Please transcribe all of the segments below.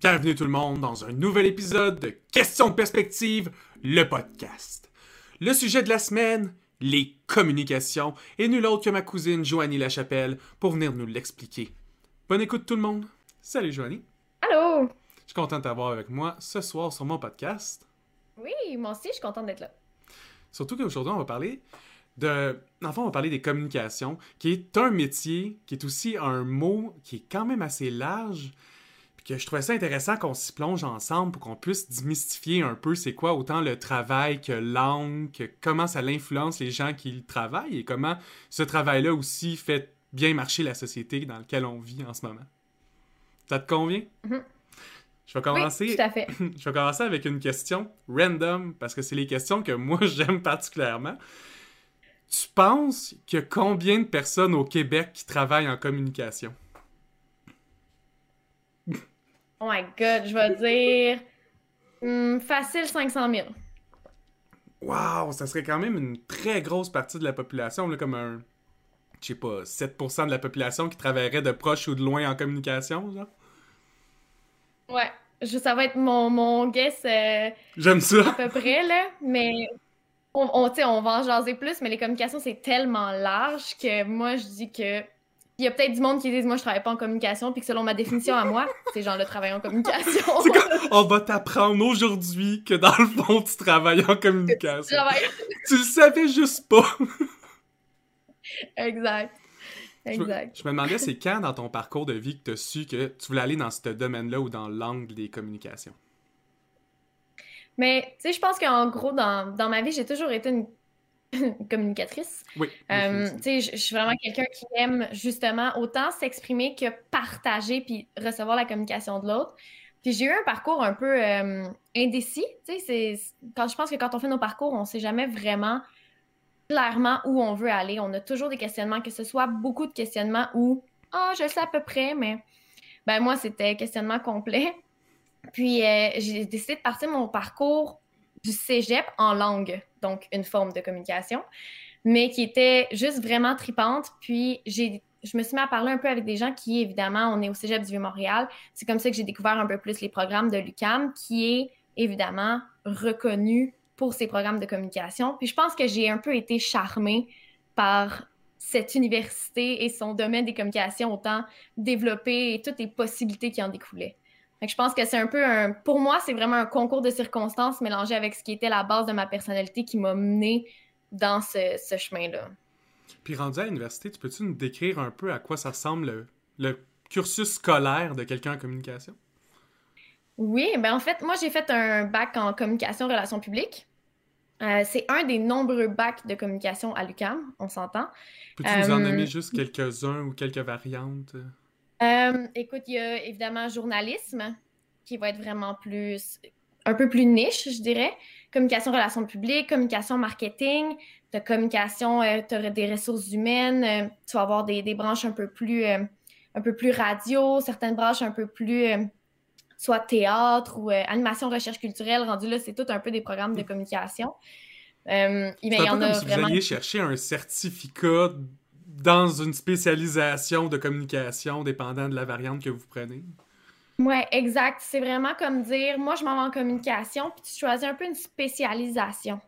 Bienvenue tout le monde dans un nouvel épisode de Questions de perspective, le podcast. Le sujet de la semaine, les communications, et nul autre que ma cousine Joanie Lachapelle pour venir nous l'expliquer. Bonne écoute tout le monde. Salut Joanie. Allô? Je suis content de t'avoir avec moi ce soir sur mon podcast. Oui, moi aussi, je suis contente d'être là. Surtout qu'aujourd'hui, on va parler de... Enfin, on va parler des communications, qui est un métier, qui est aussi un mot qui est quand même assez large, puis que je trouvais ça intéressant qu'on s'y plonge ensemble pour qu'on puisse démystifier un peu c'est quoi autant le travail que langue, que comment ça l'influence les gens qui travaillent et comment ce travail-là aussi fait bien marcher la société dans laquelle on vit en ce moment. Ça te convient? Mhm. Je vais commencer. Oui, tout à fait. Je vais commencer avec une question random parce que c'est les questions que moi j'aime particulièrement. Tu penses qu'il y a combien de personnes au Québec qui travaillent en communication? Oh my god, je vais dire. hmm, facile 500 000. Wow, ça serait quand même une très grosse partie de la population, là, comme un, je sais pas, 7% de la population qui travaillerait de proche ou de loin en communication, genre. Ouais, je, ça va être mon, mon guess euh, J'aime à ça. peu près, là. Mais on, on, tu on va en jaser plus, mais les communications, c'est tellement large que moi, je dis que. Il y a peut-être du monde qui disent Moi, je travaille pas en communication, puis que selon ma définition à moi, ces gens-là travaillent en communication. On va t'apprendre aujourd'hui que dans le fond, tu travailles en communication. travaille. Tu le savais juste pas. Exact. Je me, Exact. je me demandais, c'est quand dans ton parcours de vie que tu as su que tu voulais aller dans ce domaine-là ou dans l'angle des communications? Mais, tu sais, je pense qu'en gros, dans, dans ma vie, j'ai toujours été une, une communicatrice. Oui. Euh, tu sais, je suis vraiment quelqu'un qui aime justement autant s'exprimer que partager puis recevoir la communication de l'autre. Puis j'ai eu un parcours un peu euh, indécis. Tu sais, quand je pense que quand on fait nos parcours, on sait jamais vraiment clairement où on veut aller. On a toujours des questionnements, que ce soit beaucoup de questionnements ou ah, je le sais à peu près, mais ben moi c'était questionnement complet. Puis euh, j'ai décidé de partir mon parcours du cégep en langue, donc une forme de communication mais qui était juste vraiment tripante. Puis j'ai, je me suis mis à parler un peu avec des gens qui, évidemment, on est au Cégep du Vieux-Montréal. C'est comme ça que j'ai découvert un peu plus les programmes de l'UCAM, qui est évidemment reconnu pour ses programmes de communication. Puis je pense que j'ai un peu été charmée par cette université et son domaine des communications autant développé et toutes les possibilités qui en découlaient. Que je pense que c'est un peu un... Pour moi, c'est vraiment un concours de circonstances mélangé avec ce qui était la base de ma personnalité qui m'a menée dans ce, ce chemin-là. Puis rendu à l'université, tu peux-tu nous décrire un peu à quoi ça ressemble le, le cursus scolaire de quelqu'un en communication? Oui, ben en fait, moi j'ai fait un bac en communication relations publiques. Euh, c'est un des nombreux bacs de communication à l'UQAM, on s'entend. Peux-tu nous en Euh, nommer juste quelques-uns ou quelques variantes? Euh, écoute, il y a évidemment journalisme, qui va être vraiment plus, un peu plus niche, je dirais. Communication relations publiques, communication marketing, de communication, tu auras des ressources humaines, euh, tu vas avoir des, des branches un peu plus, euh, un peu plus radio, certaines branches un peu plus, euh, soit théâtre ou euh, animation recherche culturelle. Rendu là, c'est tout un peu des programmes de communication. Euh, mais il C'est y en a comme si vraiment. vous alliez chercher un certificat dans une spécialisation de communication dépendant de la variante que vous prenez. Ouais, exact. C'est vraiment comme dire, moi, je m'en vais en communication, puis tu choisis un peu une spécialisation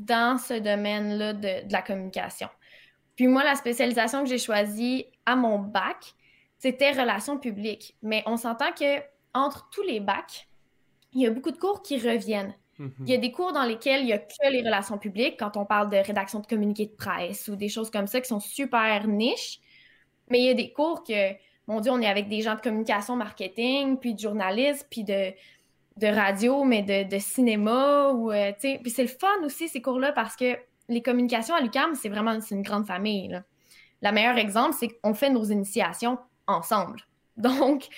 dans ce domaine-là de, de la communication. Puis moi, la spécialisation que j'ai choisie à mon bac, c'était relations publiques. Mais on s'entend que entre tous les bacs, il y a beaucoup de cours qui reviennent. Mhm. Il y a des cours dans lesquels il n'y a que les relations publiques, quand on parle de rédaction de communiqués de presse ou des choses comme ça qui sont super niches. Mais il y a des cours que, mon Dieu, on est avec des gens de communication, marketing, puis de journalisme, puis de, de radio, mais de, de cinéma. Ou, euh. Puis c'est le fun aussi, ces cours-là, parce que les communications à l'UQAM, c'est vraiment une grande famille. Là. Le meilleur exemple, c'est qu'on fait nos initiations ensemble. Donc,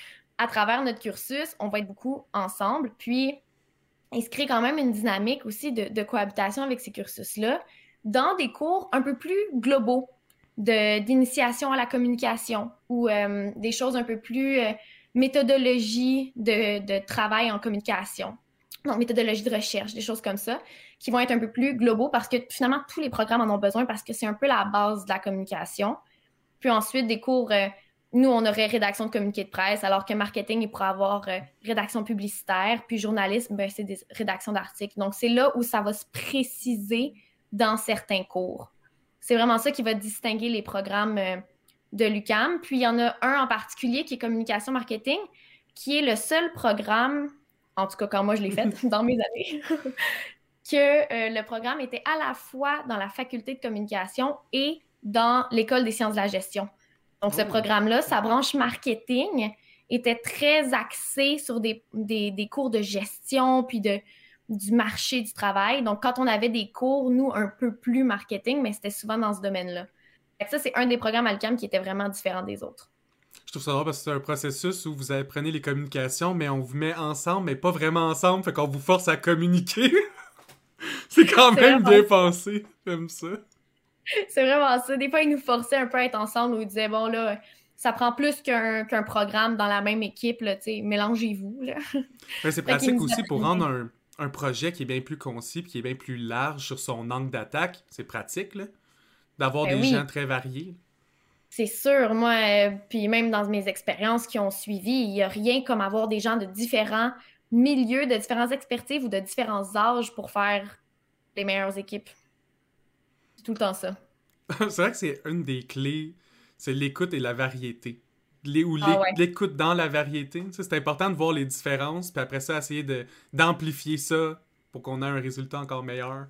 à travers notre cursus, on va être beaucoup ensemble. Puis, il se crée quand même une dynamique aussi de, cohabitation avec ces cursus-là dans des cours un peu plus globaux d'initiation à la communication ou euh, des choses un peu plus euh, méthodologie de, de, travail en communication. Donc, méthodologie de recherche, des choses comme ça, qui vont être un peu plus globaux parce que finalement, tous les programmes en ont besoin parce que c'est un peu la base de la communication. Puis ensuite, des cours, euh, nous, on aurait rédaction de communiqué de presse, alors que marketing, il pourrait avoir euh, rédaction publicitaire, puis journalisme, ben, c'est des rédactions d'articles. Donc, c'est là où ça va se préciser dans certains cours. C'est vraiment ça qui va distinguer les programmes euh, de l'UCAM. Puis, il y en a un en particulier qui est communication marketing, qui est le seul programme, en tout cas quand moi je l'ai fait dans mes années, que le programme était à la fois dans la faculté de communication et dans l'École des sciences de la gestion. Donc, ce oh. programme-là, sa branche marketing était très axée sur des, des, cours de gestion, puis de, du marché du travail. Donc, quand on avait des cours, nous, un peu plus marketing, mais c'était souvent dans ce domaine-là. Ça, c'est un des programmes Alcam qui était vraiment différent des autres. Je trouve ça drôle parce que c'est un processus où vous apprenez les communications, mais on vous met ensemble, mais pas vraiment ensemble, fait qu'on vous force à communiquer. c'est quand même bien pensé, comme ça. C'est vraiment ça. Des fois, ils nous forçaient un peu à être ensemble où ils disaient, bon, là, ça prend plus qu'un programme dans la même équipe, là, mélangez-vous. c'est pratique aussi pour rendre un, un, projet qui est bien plus concis qui est bien plus large sur son angle d'attaque. C'est pratique, là, d'avoir ben des gens très variés. C'est sûr, moi, euh, puis même dans mes expériences qui ont suivi, il n'y a rien comme avoir des gens de différents milieux, de différentes expertises ou de différents âges pour faire les meilleures équipes tout le temps ça. c'est vrai que c'est une des clés, c'est l'écoute et la variété. Les, ou ah l'écoute dans la variété. C'est important de voir les différences, puis après ça, essayer d'amplifier ça pour qu'on ait un résultat encore meilleur.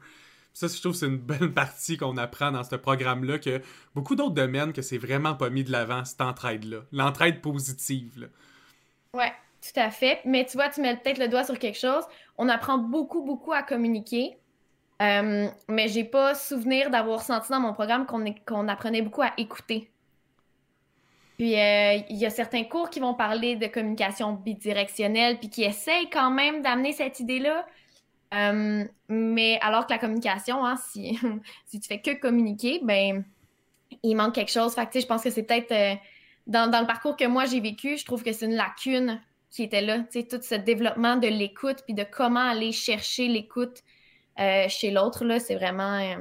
Ça, je trouve c'est une bonne partie qu'on apprend dans ce programme-là, que beaucoup d'autres domaines que c'est vraiment pas mis de l'avant, cette entraide-là. L'entraide positive. Là. Ouais, tout à fait. Mais tu vois, tu mets peut-être le doigt sur quelque chose. On apprend beaucoup, beaucoup à communiquer. Euh, mais j'ai pas souvenir d'avoir senti dans mon programme qu'on apprenait beaucoup à écouter. Puis euh, il y a certains cours qui vont parler de communication bidirectionnelle, puis qui essayent quand même d'amener cette idée-là. Euh, mais alors que la communication, hein, si, si tu fais que communiquer, ben il manque quelque chose. Je pense que c'est peut-être dans, dans, le parcours que moi j'ai vécu, je trouve que c'est une lacune qui était là. Tout ce développement de l'écoute, puis de comment aller chercher l'écoute euh, chez l'autre, là, c'est vraiment euh,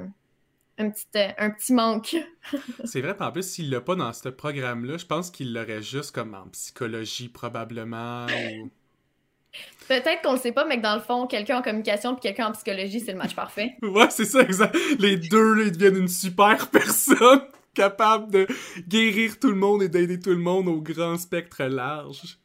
un, petit, euh, un petit manque. c'est vrai, en plus, s'il l'a pas dans ce programme-là, je pense qu'il l'aurait juste comme en psychologie, probablement. Peut-être qu'on le sait pas, mais que dans le fond, quelqu'un en communication puis quelqu'un en psychologie, c'est le match parfait. ouais, c'est ça, exact. Les deux, là, ils deviennent une super personne capable de guérir tout le monde et d'aider tout le monde au grand spectre large.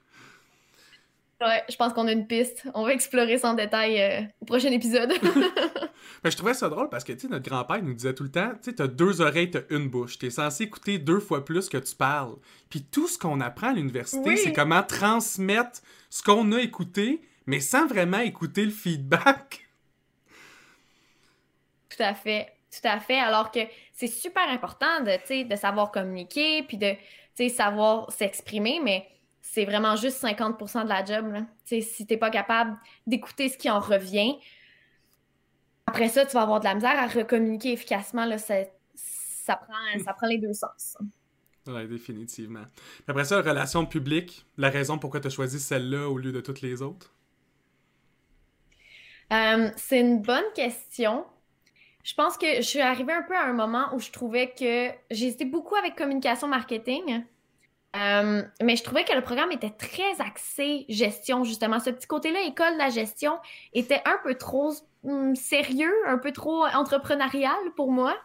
Ouais, je pense qu'on a une piste. On va explorer ça en détail euh, au prochain épisode. je trouvais ça drôle parce que, tu sais, notre grand-père nous disait tout le temps, tu sais, t'as deux oreilles, t'as une bouche. T'es censé écouter deux fois plus que tu parles. Puis tout ce qu'on apprend à l'université, c'est comment transmettre ce qu'on a écouté, mais sans vraiment écouter le feedback. Tout à fait. Tout à fait. Alors que c'est super important de, de savoir communiquer, puis de, savoir s'exprimer, mais c'est vraiment juste 50% de la job. Là. Si t'es pas capable d'écouter ce qui en revient, après ça, tu vas avoir de la misère à recommuniquer efficacement. Là, ça, prend, ça prend les deux sens. Oui, définitivement. après ça, relation publique, la raison pourquoi tu as choisi celle-là au lieu de toutes les autres? Euh, c'est une bonne question. Je pense que je suis arrivée un peu à un moment où je trouvais que j'hésitais beaucoup avec communication marketing. Euh, mais je trouvais que le programme était très axé gestion, justement. Ce petit côté-là, école de la gestion, était un peu trop hum, sérieux, un peu trop entrepreneurial pour moi.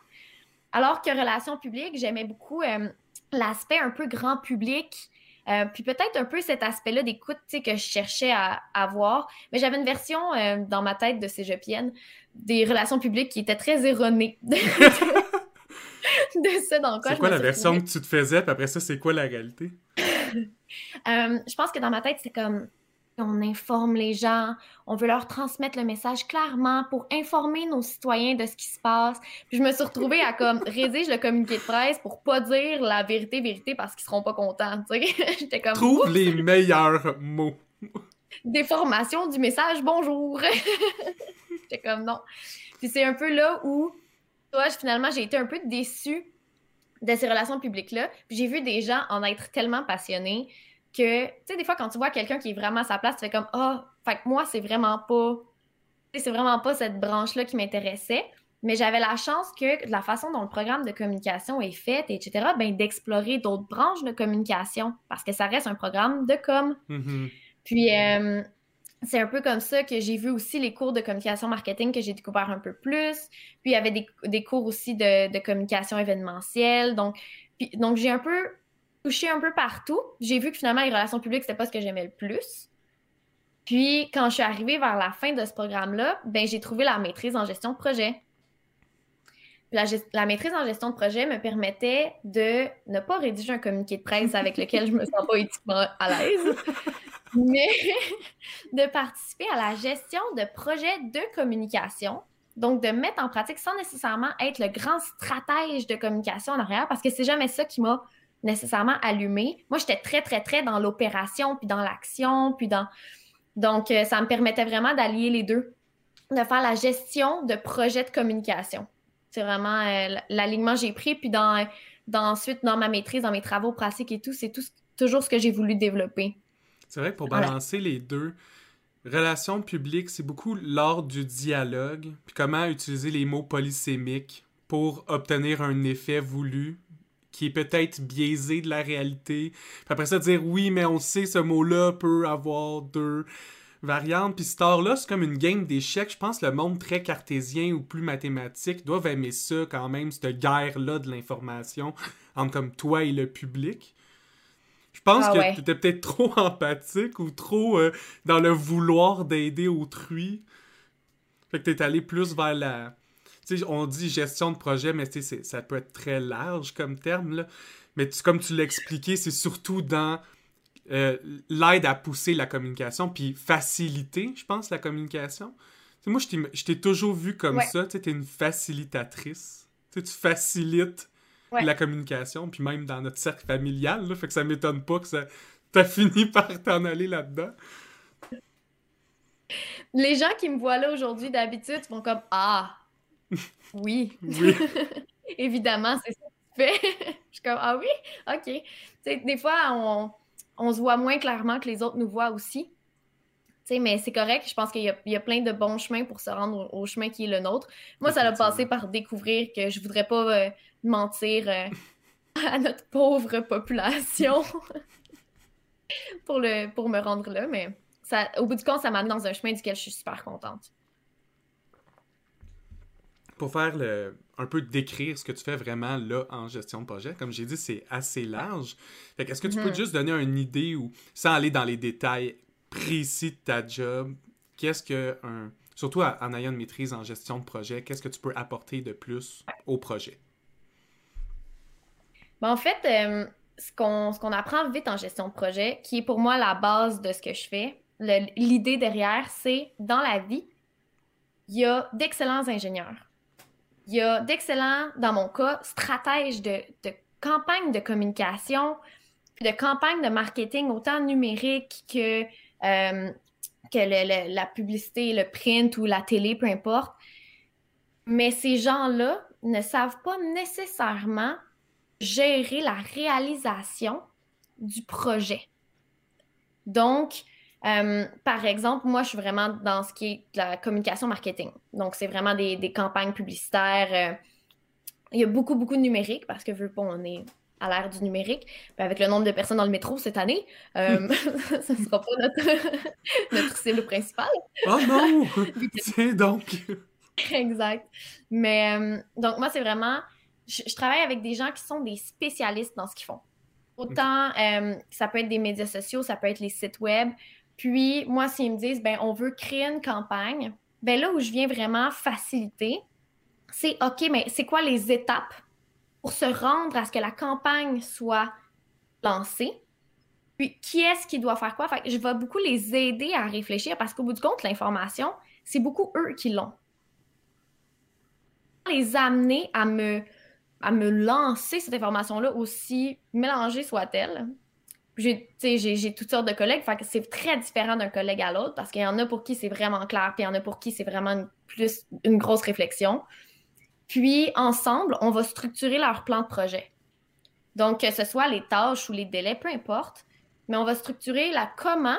Alors que relations publiques, j'aimais beaucoup euh, l'aspect un peu grand public. Euh, puis peut-être un peu cet aspect-là d'écoute que je cherchais à, avoir. Mais j'avais une version dans ma tête de cégepienne des relations publiques qui était très erronée. de ça dans quoi C'est quoi la version que tu te faisais, puis après ça, c'est quoi la réalité? Euh, je pense que dans ma tête, c'est comme on informe les gens, on veut leur transmettre le message clairement pour informer nos citoyens de ce qui se passe. Puis je me suis retrouvée à comme rédige le communiqué de presse pour pas dire la vérité, vérité parce qu'ils seront pas contents. J'étais comme trouve les meilleurs mots. Déformation du message bonjour. J'étais comme non. Puis c'est un peu là où toi, finalement, j'ai été un peu déçue de ces relations publiques-là. Puis j'ai vu des gens en être tellement passionnés. que, tu sais, des fois, quand tu vois quelqu'un qui est vraiment à sa place, tu fais comme, ah, fait que moi, c'est vraiment pas, c'est vraiment pas cette branche-là qui m'intéressait. Mais j'avais la chance que, de la façon dont le programme de communication est fait, etc., ben, d'explorer d'autres branches de communication, parce que ça reste un programme de com. Mm-hmm. Puis, euh, c'est un peu comme ça que j'ai vu aussi les cours de communication marketing que j'ai découvert un peu plus. Puis, il y avait des, des cours aussi de, de, communication événementielle. Donc, donc j'ai un peu touché un peu partout. J'ai vu que finalement, les relations publiques, c'était pas ce que j'aimais le plus. Puis, quand je suis arrivée vers la fin de ce programme-là, ben, j'ai trouvé la maîtrise en gestion de projet. La, la, maîtrise en gestion de projet me permettait de ne pas rédiger un communiqué de presse avec lequel je me sens pas éthiquement à l'aise, mais de participer à la gestion de projets de communication. Donc, de mettre en pratique sans nécessairement être le grand stratège de communication en arrière, parce que c'est jamais ça qui m'a nécessairement allumé. Moi, j'étais très, très, très dans l'opération, puis dans l'action, puis dans... Donc, euh, ça me permettait vraiment d'allier les deux, de faire la gestion de projets de communication. C'est vraiment euh, l'alignement que j'ai pris, puis dans, ensuite, dans ma maîtrise, dans mes travaux pratiques et tout, c'est toujours ce que j'ai voulu développer. C'est vrai que pour balancer les deux, relations publiques, c'est beaucoup l'art du dialogue, puis comment utiliser les mots polysémiques pour obtenir un effet voulu qui est peut-être biaisé de la réalité. Puis après ça, dire oui, mais on sait ce mot-là peut avoir deux variantes. Puis cet art-là, c'est comme une game d'échecs. Je pense que le monde très cartésien ou plus mathématique doivent aimer ça quand même, cette guerre-là de l'information entre comme toi et le public. Je pense ah que tu étais peut-être trop empathique ou trop euh, dans le vouloir d'aider autrui. Fait que t'es allé plus vers la, on dit gestion de projet, mais ça peut être très large comme terme. Là. Mais comme tu l'as expliqué, c'est surtout dans euh, l'aide à pousser la communication, puis faciliter, je pense, la communication. moi, je t'ai toujours vu comme ça. Tu es une facilitatrice. tu facilites la communication, puis même dans notre cercle familial. Là, fait que ça m'étonne pas que ça t'as fini par t'en aller là-dedans. Les gens qui me voient là aujourd'hui, d'habitude, font comme Ah, oui. Évidemment, c'est ça que tu fais. je suis comme, ah oui? OK. des fois, on, se voit moins clairement que les autres nous voient aussi. mais c'est correct. Je pense qu'il y, a plein de bons chemins pour se rendre au, chemin qui est le nôtre. Moi, ça a passé par découvrir que je voudrais pas euh, mentir euh, à notre pauvre population pour, le, pour me rendre là. Mais ça, au bout du compte, ça m'a dans un chemin duquel je suis super contente pour faire le, un peu décrire ce que tu fais vraiment là en gestion de projet, comme j'ai dit, c'est assez large. Fait est-ce que tu peux mhm. juste donner une idée ou, sans aller dans les détails précis de ta job, qu'est-ce que un, surtout en ayant une maîtrise en gestion de projet, qu'est-ce que tu peux apporter de plus au projet? Ben, en fait, euh, ce qu'on apprend vite en gestion de projet, qui est pour moi la base de ce que je fais, l'idée derrière, c'est dans la vie, il y a d'excellents ingénieurs il y a d'excellents, dans mon cas, stratèges de, de campagne de communication, de campagne de marketing, autant numérique que, euh, que la publicité, le print ou la télé, peu importe. Mais ces gens-là ne savent pas nécessairement gérer la réalisation du projet. Donc, euh, par exemple, moi, je suis vraiment dans ce qui est la communication marketing. Donc, c'est vraiment des, campagnes publicitaires. Euh, il y a beaucoup, beaucoup de numérique parce que, vu pas, on est à l'ère du numérique. avec le nombre de personnes dans le métro cette année, euh, ce ne sera pas notre, cible principale. Oh non! C'est donc! exact. Mais donc, moi, c'est vraiment. Je, travaille avec des gens qui sont des spécialistes dans ce qu'ils font. Autant, ça peut être des médias sociaux, ça peut être les sites web, puis, moi, s'ils me disent, ben, on veut créer une campagne, ben là où je viens vraiment faciliter, c'est OK, mais c'est quoi les étapes pour se rendre à ce que la campagne soit lancée? Puis, qui est-ce qui doit faire quoi? Fait je vais beaucoup les aider à réfléchir parce qu'au bout du compte, l'information, c'est beaucoup eux qui l'ont. Les amener à me, à me lancer cette information-là, aussi mélangée soit-elle, j'ai toutes sortes de collègues, c'est très différent d'un collègue à l'autre parce qu'il y en a pour qui c'est vraiment clair, puis il y en a pour qui c'est vraiment une, plus une grosse réflexion. Puis ensemble, on va structurer leur plan de projet. Donc, que ce soit les tâches ou les délais, peu importe, mais on va structurer la comment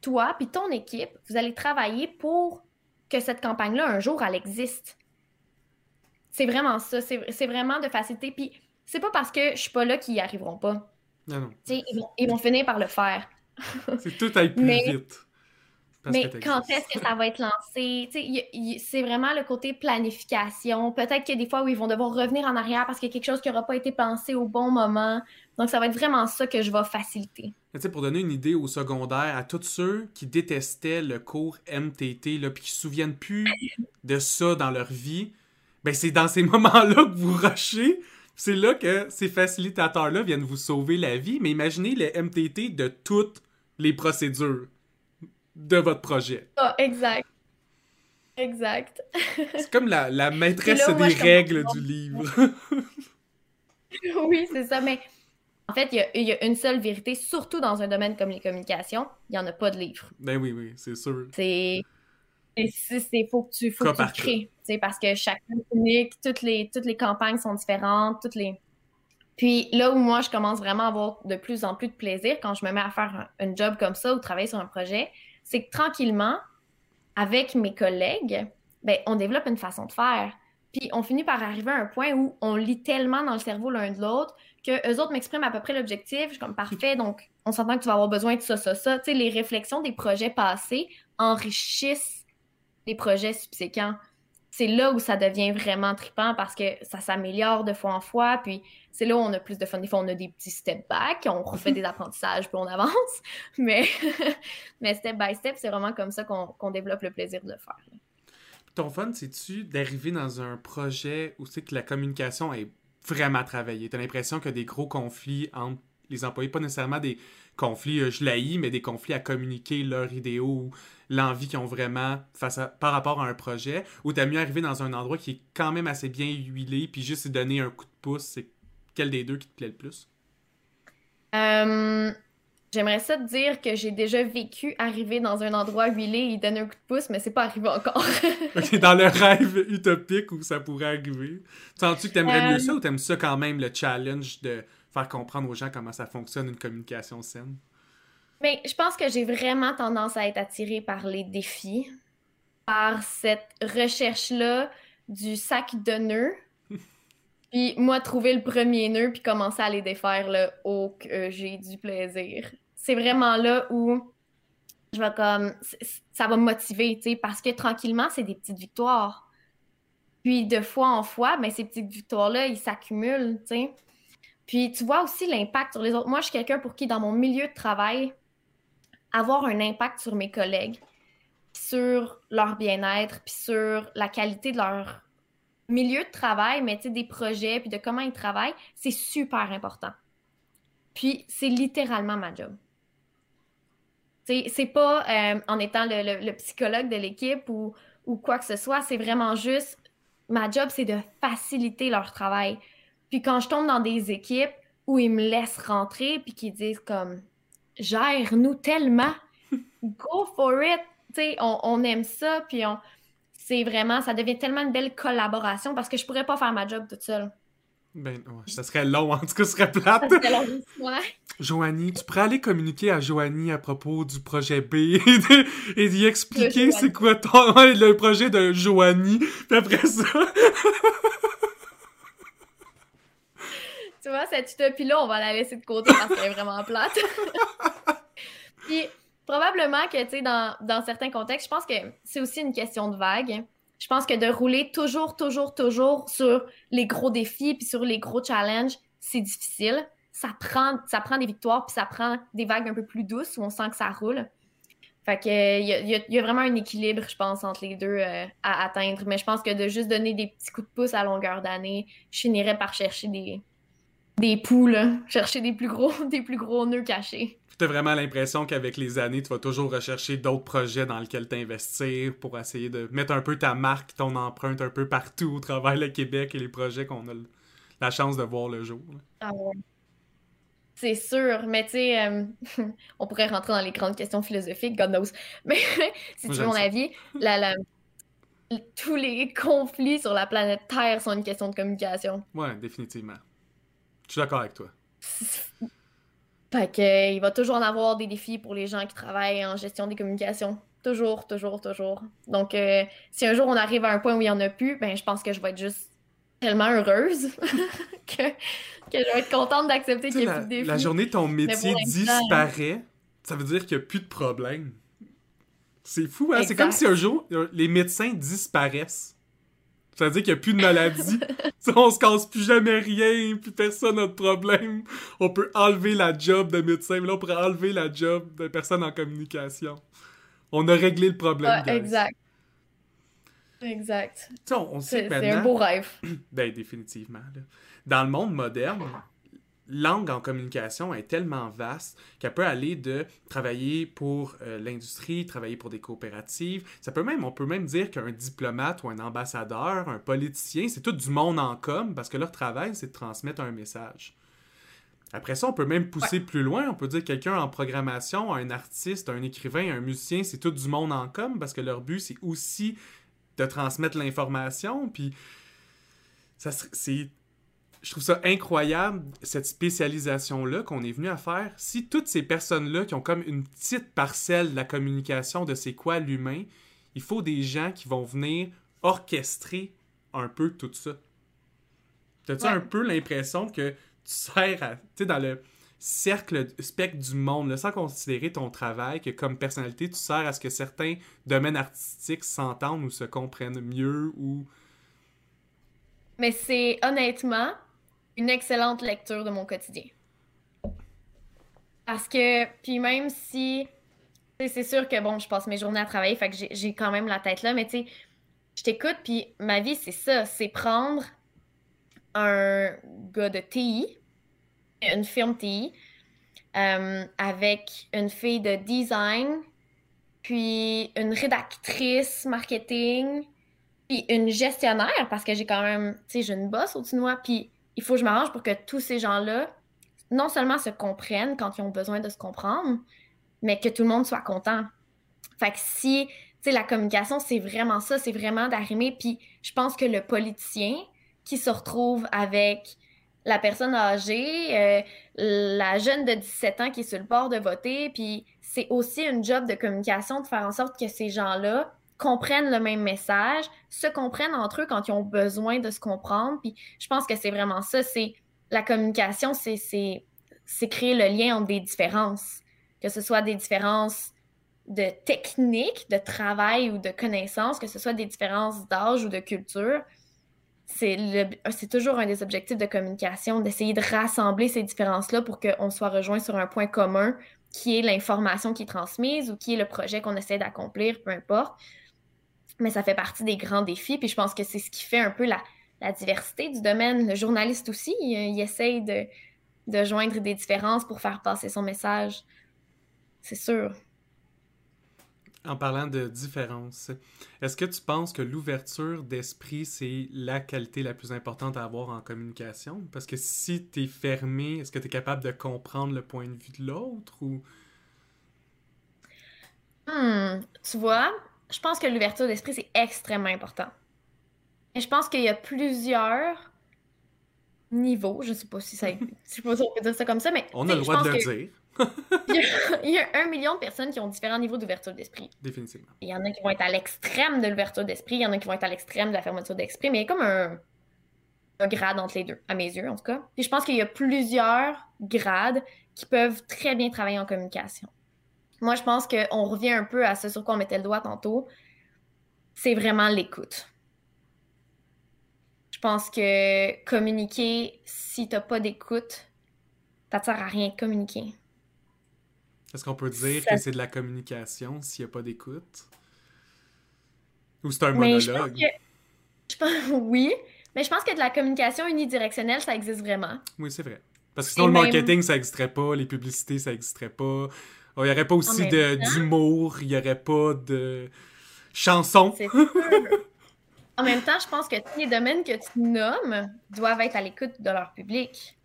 toi puis ton équipe, vous allez travailler pour que cette campagne-là, un jour, elle existe. C'est vraiment ça. C'est vraiment de faciliter. Puis c'est pas parce que je suis pas là qu'ils y arriveront pas. Non, non. Ils vont, ils vont, finir par le faire. c'est tout à plus vite. Mais quand est-ce que ça va être lancé? C'est vraiment le côté planification. Peut-être qu'il y a des fois où ils vont devoir revenir en arrière parce qu'il y a quelque chose qui n'aura pas été pensé au bon moment. Donc, ça va être vraiment ça que je vais faciliter. pour donner une idée au secondaire, à tous ceux qui détestaient le cours MTT, là, puis qui ne se souviennent plus de ça dans leur vie, ben c'est dans ces moments-là que vous rushez. C'est là que ces facilitateurs-là viennent vous sauver la vie. Mais imaginez le MTT de toutes les procédures de votre projet. Ah, exact. Exact. C'est comme la, la maîtresse des règles du livre. oui, c'est ça. Mais en fait, il y, a une seule vérité, surtout dans un domaine comme les communications, il n'y en a pas de livre. Ben oui, oui, c'est sûr. C'est. Il faut que tu, faut que tu crées. Parce que chacun est unique, toutes les, toutes les campagnes sont différentes, toutes les. Puis là où moi, je commence vraiment à avoir de plus en plus de plaisir quand je me mets à faire un, un job comme ça ou travailler sur un projet, c'est que tranquillement, avec mes collègues, ben, on développe une façon de faire. Puis on finit par arriver à un point où on lit tellement dans le cerveau l'un de l'autre que eux autres m'expriment à peu près l'objectif. Je suis comme parfait, donc on s'entend que tu vas avoir besoin de ça, ça, ça. Tu sais, les réflexions des projets passés enrichissent les projets subséquents c'est là où ça devient vraiment trippant parce que ça s'améliore de fois en fois. Puis c'est là où on a plus de fun. Des fois, on a des petits step back, on refait des apprentissages, puis on avance. Mais, mais step by step, c'est vraiment comme ça qu'on développe le plaisir de le faire. Ton fun, c'est-tu d'arriver dans un projet où c'est que la communication est vraiment travaillée? Tu as l'impression qu'il y a des gros conflits entre les employés, pas nécessairement des conflits, euh, je l'ai, mais des conflits à communiquer leurs idéaux ou l'envie qu'ils ont vraiment face par rapport à un projet, ou t'as mieux arriver dans un endroit qui est quand même assez bien huilé, puis juste donner un coup de pouce, c'est quel des deux qui te plaît le plus? Euh, j'aimerais ça te dire que j'ai déjà vécu arriver dans un endroit huilé et donner un coup de pouce, mais c'est pas arrivé encore. dans le rêve utopique où ça pourrait arriver. Sens-tu que t'aimerais mieux ça ou t'aimes ça quand même, le challenge de faire comprendre aux gens comment ça fonctionne une communication saine? Mais je pense que j'ai vraiment tendance à être attirée par les défis, par cette recherche-là du sac de nœuds. puis moi, trouver le premier nœud puis commencer à les défaire, là, oh, que j'ai du plaisir. C'est vraiment là où je vais comme. Ça va me motiver, tu sais, parce que tranquillement, c'est des petites victoires. Puis de fois en fois, ben, ces petites victoires-là, ils s'accumulent, tu sais. Puis tu vois aussi l'impact sur les autres. Moi, je suis quelqu'un pour qui, dans mon milieu de travail, avoir un impact sur mes collègues, sur leur bien-être, puis sur la qualité de leur milieu de travail, mais des projets, puis de comment ils travaillent, c'est super important. Puis c'est littéralement ma job. C'est pas euh, en étant le, psychologue de l'équipe ou, ou quoi que ce soit, c'est vraiment juste ma job, c'est de faciliter leur travail. Puis quand je tombe dans des équipes où ils me laissent rentrer puis qu'ils disent comme gère-nous tellement, go for it. Tu on, on aime ça puis on c'est vraiment ça devient tellement une belle collaboration parce que je pourrais pas faire ma job toute seule. Ben, ouais, ça serait long, en tout cas, ce serait plate. Joanie, tu pourrais aller communiquer à Joanie à propos du projet B et, d'y expliquer c'est quoi ton, le projet de Joanie. Puis après ça. Tu vois, cette utopie-là, on va la laisser de côté parce qu'elle est vraiment plate. Puis, probablement que, tu sais, dans, dans, certains contextes, je pense que c'est aussi une question de vague. Je pense que de rouler toujours, toujours, toujours sur les gros défis puis sur les gros challenges, c'est difficile. Ça prend, ça prend des victoires puis ça prend des vagues un peu plus douces où on sent que ça roule. Fait que il y, y, a vraiment un équilibre, je pense, entre les deux euh, à atteindre. Mais je pense que de juste donner des petits coups de pouce à longueur d'année, je finirais par chercher des, des poules, chercher des plus gros, des plus gros nœuds cachés. Tu as vraiment l'impression qu'avec les années, tu vas toujours rechercher d'autres projets dans lesquels t'investir pour essayer de mettre un peu ta marque, ton empreinte un peu partout au travers le Québec et les projets qu'on a la chance de voir le jour. Ah C'est sûr, mais tu sais, euh, on pourrait rentrer dans les grandes questions philosophiques, God knows. Mais si tu veux mon avis, la, tous les conflits sur la planète Terre sont une question de communication. Ouais, définitivement. Je suis d'accord avec toi. Fait que, il va toujours en avoir des défis pour les gens qui travaillent en gestion des communications. Toujours, toujours, toujours. Donc, euh, si un jour on arrive à un point où il n'y en a plus, ben je pense que je vais être juste tellement heureuse que, que je vais être contente d'accepter qu'il n'y ait plus de défis. La journée ton métier disparaît, ça veut dire qu'il n'y a plus de problème. C'est fou, hein? C'est comme si un jour, les médecins disparaissent. Ça veut dire qu'il n'y a plus de maladie. on se casse plus jamais rien, plus personne n'a de problème. On peut enlever la job de médecin, mais là, on pourrait enlever la job de personne en communication. On a réglé le problème. exact. Exact. on, C'est un beau rêve. ben, définitivement. Dans le monde moderne, langue en communication est tellement vaste qu'elle peut aller de travailler pour euh, l'industrie, travailler pour des coopératives. Ça peut même, on peut même dire qu'un diplomate ou un ambassadeur, un politicien, c'est tout du monde en com parce que leur travail, c'est de transmettre un message. Après ça, on peut même pousser plus loin. On peut dire quelqu'un en programmation, un artiste, un écrivain, un musicien, c'est tout du monde en com parce que leur but, c'est aussi de transmettre l'information. Puis, c'est je trouve ça incroyable, cette spécialisation-là qu'on est venu à faire. Si toutes ces personnes-là qui ont comme une petite parcelle de la communication de c'est quoi l'humain, il faut des gens qui vont venir orchestrer un peu tout ça. T'as-tu un peu l'impression que tu sers à, tu sais, dans le cercle, spectre du monde, sans considérer ton travail, que comme personnalité, tu sers à ce que certains domaines artistiques s'entendent ou se comprennent mieux ou... Mais c'est honnêtement, une excellente lecture de mon quotidien. Parce que, puis même si, c'est sûr que, bon, je passe mes journées à travailler, fait que j'ai quand même la tête là, mais tu sais, je t'écoute, puis ma vie, c'est ça, c'est prendre un gars de TI, une firme TI, euh, avec une fille de design, puis une rédactrice marketing, puis une gestionnaire, parce que j'ai quand même, tu sais, j'ai une bosse au-dessus de puis il faut que je m'arrange pour que tous ces gens-là, non seulement se comprennent quand ils ont besoin de se comprendre, mais que tout le monde soit content. Fait que si, tu sais, la communication, c'est vraiment ça, c'est vraiment d'arrimer. Puis je pense que le politicien qui se retrouve avec la personne âgée, euh, la jeune de 17 ans qui est sur le bord de voter, puis c'est aussi une job de communication de faire en sorte que ces gens-là comprennent le même message, se comprennent entre eux quand ils ont besoin de se comprendre. Puis je pense que c'est vraiment ça, c'est la communication, c'est créer le lien entre des différences, que ce soit des différences de technique, de travail ou de connaissances, que ce soit des différences d'âge ou de culture. C'est toujours un des objectifs de communication, d'essayer de rassembler ces différences-là pour qu'on soit rejoint sur un point commun qui est l'information qui est transmise ou qui est le projet qu'on essaie d'accomplir, peu importe mais ça fait partie des grands défis. Puis je pense que c'est ce qui fait un peu la, diversité du domaine. Le journaliste aussi, il, essaye de, de, joindre des différences pour faire passer son message. C'est sûr. En parlant de différence, est-ce que tu penses que l'ouverture d'esprit, c'est la qualité la plus importante à avoir en communication? Parce que si tu es fermé, est-ce que tu es capable de comprendre le point de vue de l'autre ou... Hmm, tu vois, je pense que l'ouverture d'esprit, c'est extrêmement important. Et je pense qu'il y a plusieurs niveaux. Je sais pas si ça. je sais pas si on peut dire ça comme ça, mais. On a le droit de le dire. il, y a, un million de personnes qui ont différents niveaux d'ouverture d'esprit. Définitivement. Il y en a qui vont être à l'extrême de l'ouverture d'esprit, il y en a qui vont être à l'extrême de la fermeture d'esprit, mais il y a comme un, un grade entre les deux, à mes yeux en tout cas. Et je pense qu'il y a plusieurs grades qui peuvent très bien travailler en communication. Moi, je pense qu'on revient un peu à ce sur quoi on mettait le doigt tantôt. C'est vraiment l'écoute. Je pense que communiquer, si t'as pas d'écoute, ça sert à rien de communiquer. Est-ce qu'on peut dire que c'est de la communication s'il n'y a pas d'écoute? Ou c'est un monologue? Je pense Oui, mais je pense que de la communication unidirectionnelle, ça existe vraiment. Oui, c'est vrai. Parce que sinon, le marketing, ça n'existerait pas, les publicités, ça n'existerait pas, il n'y aurait pas aussi d'humour, il n'y aurait pas de chansons. en même temps, je pense que tous les domaines que tu nommes doivent être à l'écoute de leur public.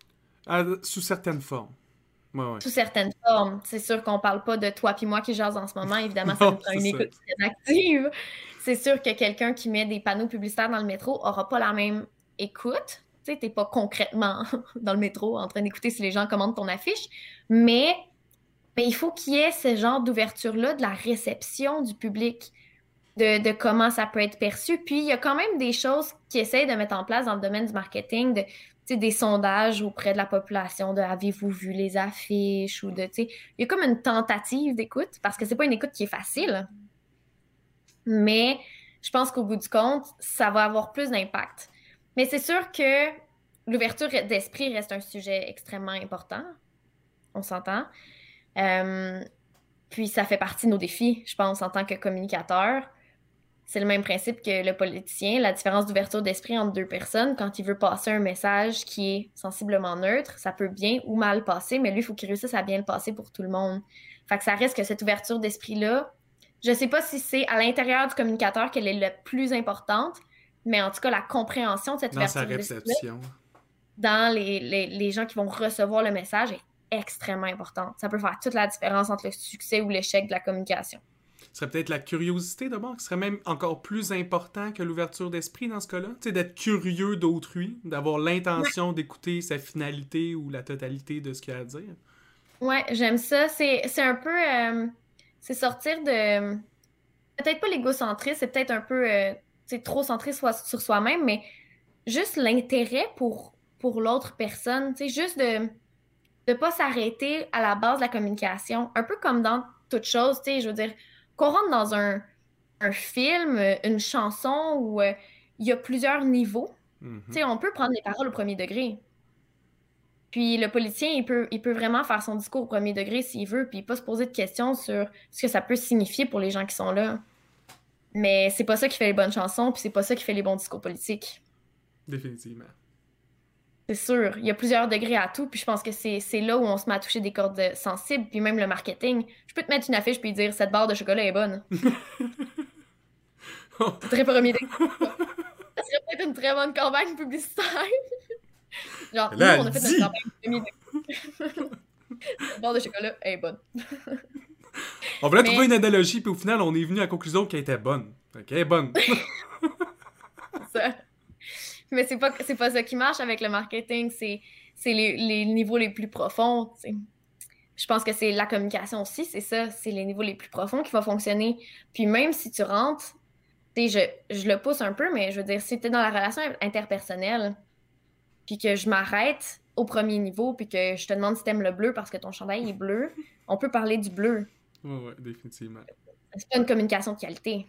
sous certaines formes. Sous certaines formes. C'est sûr qu'on parle pas de toi puis moi qui jase en ce moment. Évidemment, ça prend une écoute très active. C'est sûr que quelqu'un qui met des panneaux publicitaires dans le métro aura pas la même écoute Tu sais, t'es pas concrètement dans le métro en train d'écouter si les gens commandent ton affiche, mais, il faut qu'il y ait ce genre d'ouverture-là de la réception du public, de, de, comment ça peut être perçu. Puis il y a quand même des choses qui essayent de mettre en place dans le domaine du marketing, de, des sondages auprès de la population de avez-vous vu les affiches ou de, il y a comme une tentative d'écoute parce que c'est pas une écoute qui est facile. Mais je pense qu'au bout du compte, ça va avoir plus d'impact. Mais c'est sûr que l'ouverture d'esprit reste un sujet extrêmement important. On s'entend. Euh, puis ça fait partie de nos défis, je pense, en tant que communicateur. C'est le même principe que le politicien, la différence d'ouverture d'esprit entre deux personnes. Quand il veut passer un message qui est sensiblement neutre, ça peut bien ou mal passer, mais lui, il faut qu'il réussisse à bien le passer pour tout le monde. Fait que ça reste que cette ouverture d'esprit-là, je sais pas si c'est à l'intérieur du communicateur qu'elle est la plus importante, mais en tout cas, la compréhension de cette ouverture d'esprit dans les, les, les gens qui vont recevoir le message est extrêmement importante. Ça peut faire toute la différence entre le succès ou l'échec de la communication ce serait peut-être la curiosité d'abord, qui serait même encore plus important que l'ouverture d'esprit dans ce cas-là. Tu sais, d'être curieux d'autrui, d'avoir l'intention d'écouter sa finalité ou la totalité de ce qu'il a à dire. Ouais, j'aime ça. C'est un peu. Euh, c'est sortir de. Peut-être pas l'égocentrisme, c'est peut-être un peu. Euh, trop centré sur soi-même, mais juste l'intérêt pour, pour l'autre personne. Tu sais, juste de ne pas s'arrêter à la base de la communication. Un peu comme dans toute chose, tu sais, je veux dire qu'on rentre dans un, film, une chanson où euh, il y a plusieurs niveaux, mhm. on peut prendre les paroles au premier degré. Puis le politicien, il peut, il peut vraiment faire son discours au premier degré s'il veut, puis pas se poser de questions sur ce que ça peut signifier pour les gens qui sont là. Mais c'est pas ça qui fait les bonnes chansons, puis c'est pas ça qui fait les bons discours politiques. Définitivement. C'est sûr, il y a plusieurs degrés à tout, puis je pense que c'est là où on se met à toucher des cordes sensibles, puis même le marketing. Je peux te mettre une affiche puis dire cette barre de chocolat est bonne. très premier degré. Ça serait peut-être une très bonne campagne publicitaire. Genre, nous, on a fait une campagne premier degré. cette barre de chocolat est bonne. on voulait trouver une analogie, puis au final, on est venu à la conclusion qu'elle était bonne. qu'elle est bonne. ça. Mais c'est pas, c'est pas ça qui marche avec le marketing, c'est, c'est les, les, niveaux les plus profonds. Je pense que c'est la communication aussi, c'est ça, c'est les niveaux les plus profonds qui vont fonctionner. Puis même si tu rentres, je, je le pousse un peu, mais je veux dire, si tu es dans la relation interpersonnelle, puis que je m'arrête au premier niveau, puis que je te demande si t'aimes le bleu parce que ton chandail est bleu, on peut parler du bleu. Oui, ouais, définitivement. C'est pas une communication de qualité.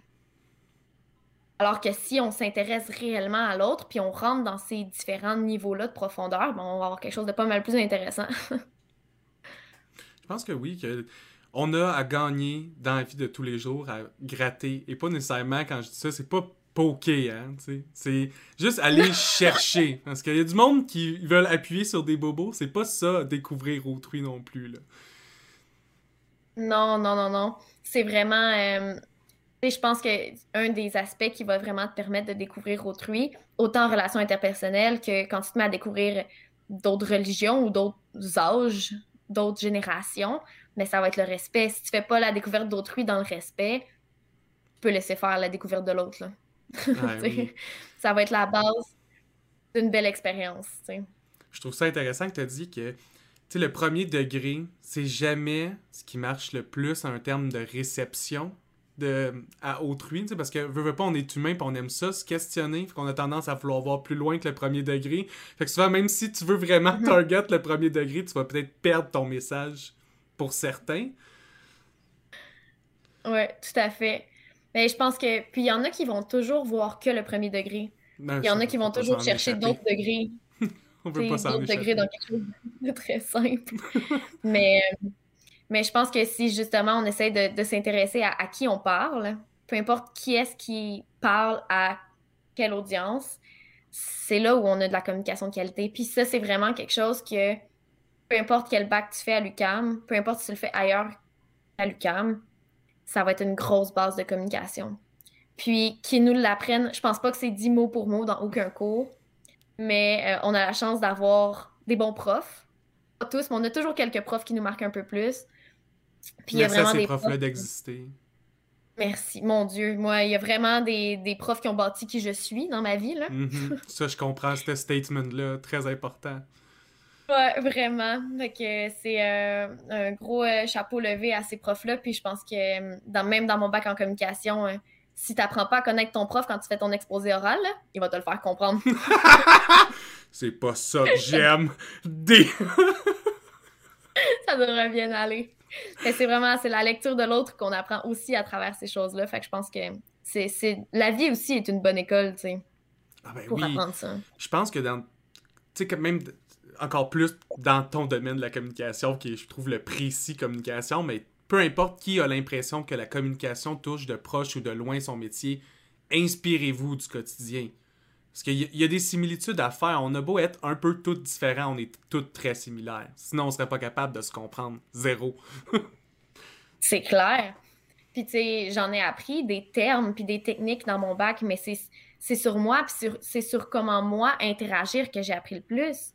Alors que si on s'intéresse réellement à l'autre, puis on rentre dans ces différents niveaux-là de profondeur, ben, on va avoir quelque chose de pas mal plus intéressant. Je pense que oui, que on a à gagner dans la vie de tous les jours, à gratter. Et pas nécessairement, quand je dis ça, c'est pas poker, hein, C'est juste aller chercher. Parce qu'il y a du monde qui veulent appuyer sur des bobos, c'est pas ça, découvrir autrui non plus, là. Non, non, non, non. C'est vraiment... Euh, je pense qu'un des aspects qui va vraiment te permettre de découvrir autrui, autant en relation interpersonnelle que quand tu te mets à découvrir d'autres religions ou d'autres âges, d'autres générations, mais ça va être le respect. Si tu fais pas la découverte d'autrui dans le respect, tu peux laisser faire la découverte de l'autre. Ça va être la base d'une belle expérience. Je trouve ça intéressant que tu as dit que le premier degré, c'est jamais ce qui marche le plus en termes de réception de, à autrui, parce que veut, veut pas, on est humain, puis on aime ça, se questionner, qu'on a tendance à vouloir voir plus loin que le premier degré. Fait que souvent, même si tu veux vraiment target le premier degré, tu vas peut-être perdre ton message pour certains. Ouais, tout à fait. Mais je pense que. Puis il y en a qui vont toujours voir que le premier degré. Il y en a qui vont toujours chercher d'autres degrés. on veut pas s'en D'autres degrés dans quelque chose de très simple. Mais. Euh, mais je pense que si justement on essaie de, s'intéresser à, qui on parle, peu importe qui est-ce qui parle à quelle audience, c'est là où on a de la communication de qualité. Puis ça, c'est vraiment quelque chose que peu importe quel bac tu fais à l'UCAM, peu importe si tu le fais ailleurs à l'UCAM, ça va être une grosse base de communication. Puis qui nous l'apprennent, je pense pas que c'est 10 mots pour mot dans aucun cours, mais euh, on a la chance d'avoir des bons profs. Pas tous, mais on a toujours quelques profs qui nous marquent un peu plus. Puis il y a vraiment ces profs-là d'exister. Merci, mon Dieu. Moi, il y a vraiment des, des, profs qui ont bâti qui je suis dans ma vie. Là. Mm-hmm. Ça, je comprends ce statement-là, très important. Ouais, vraiment. c'est euh, un gros euh, chapeau levé à ces profs-là. Puis je pense que euh, dans, même dans mon bac en communication, si tu n'apprends pas à connaître ton prof quand tu fais ton exposé oral, il va te le faire comprendre. c'est pas ça que j'aime. Des... ça devrait bien aller. c'est vraiment c'est la lecture de l'autre qu'on apprend aussi à travers ces choses-là. Fait que je pense que c'est la vie aussi est une bonne école, tu sais. Ah ben pour apprendre ça. Je pense que dans tu sais même encore plus dans ton domaine de la communication, qui est, je trouve, le précis communication, mais peu importe qui a l'impression que la communication touche de proche ou de loin son métier, inspirez-vous du quotidien. Parce qu'il y, a des similitudes à faire. On a beau être un peu tous différents, on est tous très similaires. Sinon, on serait pas capable de se comprendre. Zéro. c'est clair. Puis, tu sais, j'en ai appris des termes puis des techniques dans mon bac, mais c'est sur moi, puis c'est sur comment moi interagir que j'ai appris le plus.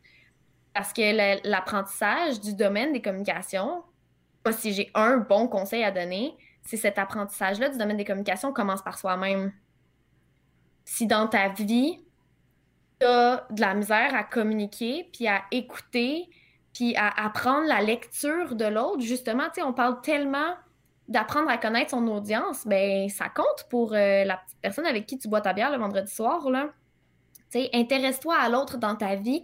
Parce que l'apprentissage du domaine des communications, si j'ai un bon conseil à donner, c'est cet apprentissage-là du domaine des communications commence par soi-même. Si dans ta vie, de la misère à communiquer, puis à écouter, puis à apprendre la lecture de l'autre, justement, tu sais, on parle tellement d'apprendre à connaître son audience, ben ça compte pour euh, la petite personne avec qui tu bois ta bière le vendredi soir, là. Tu sais, intéresse-toi à l'autre dans ta vie,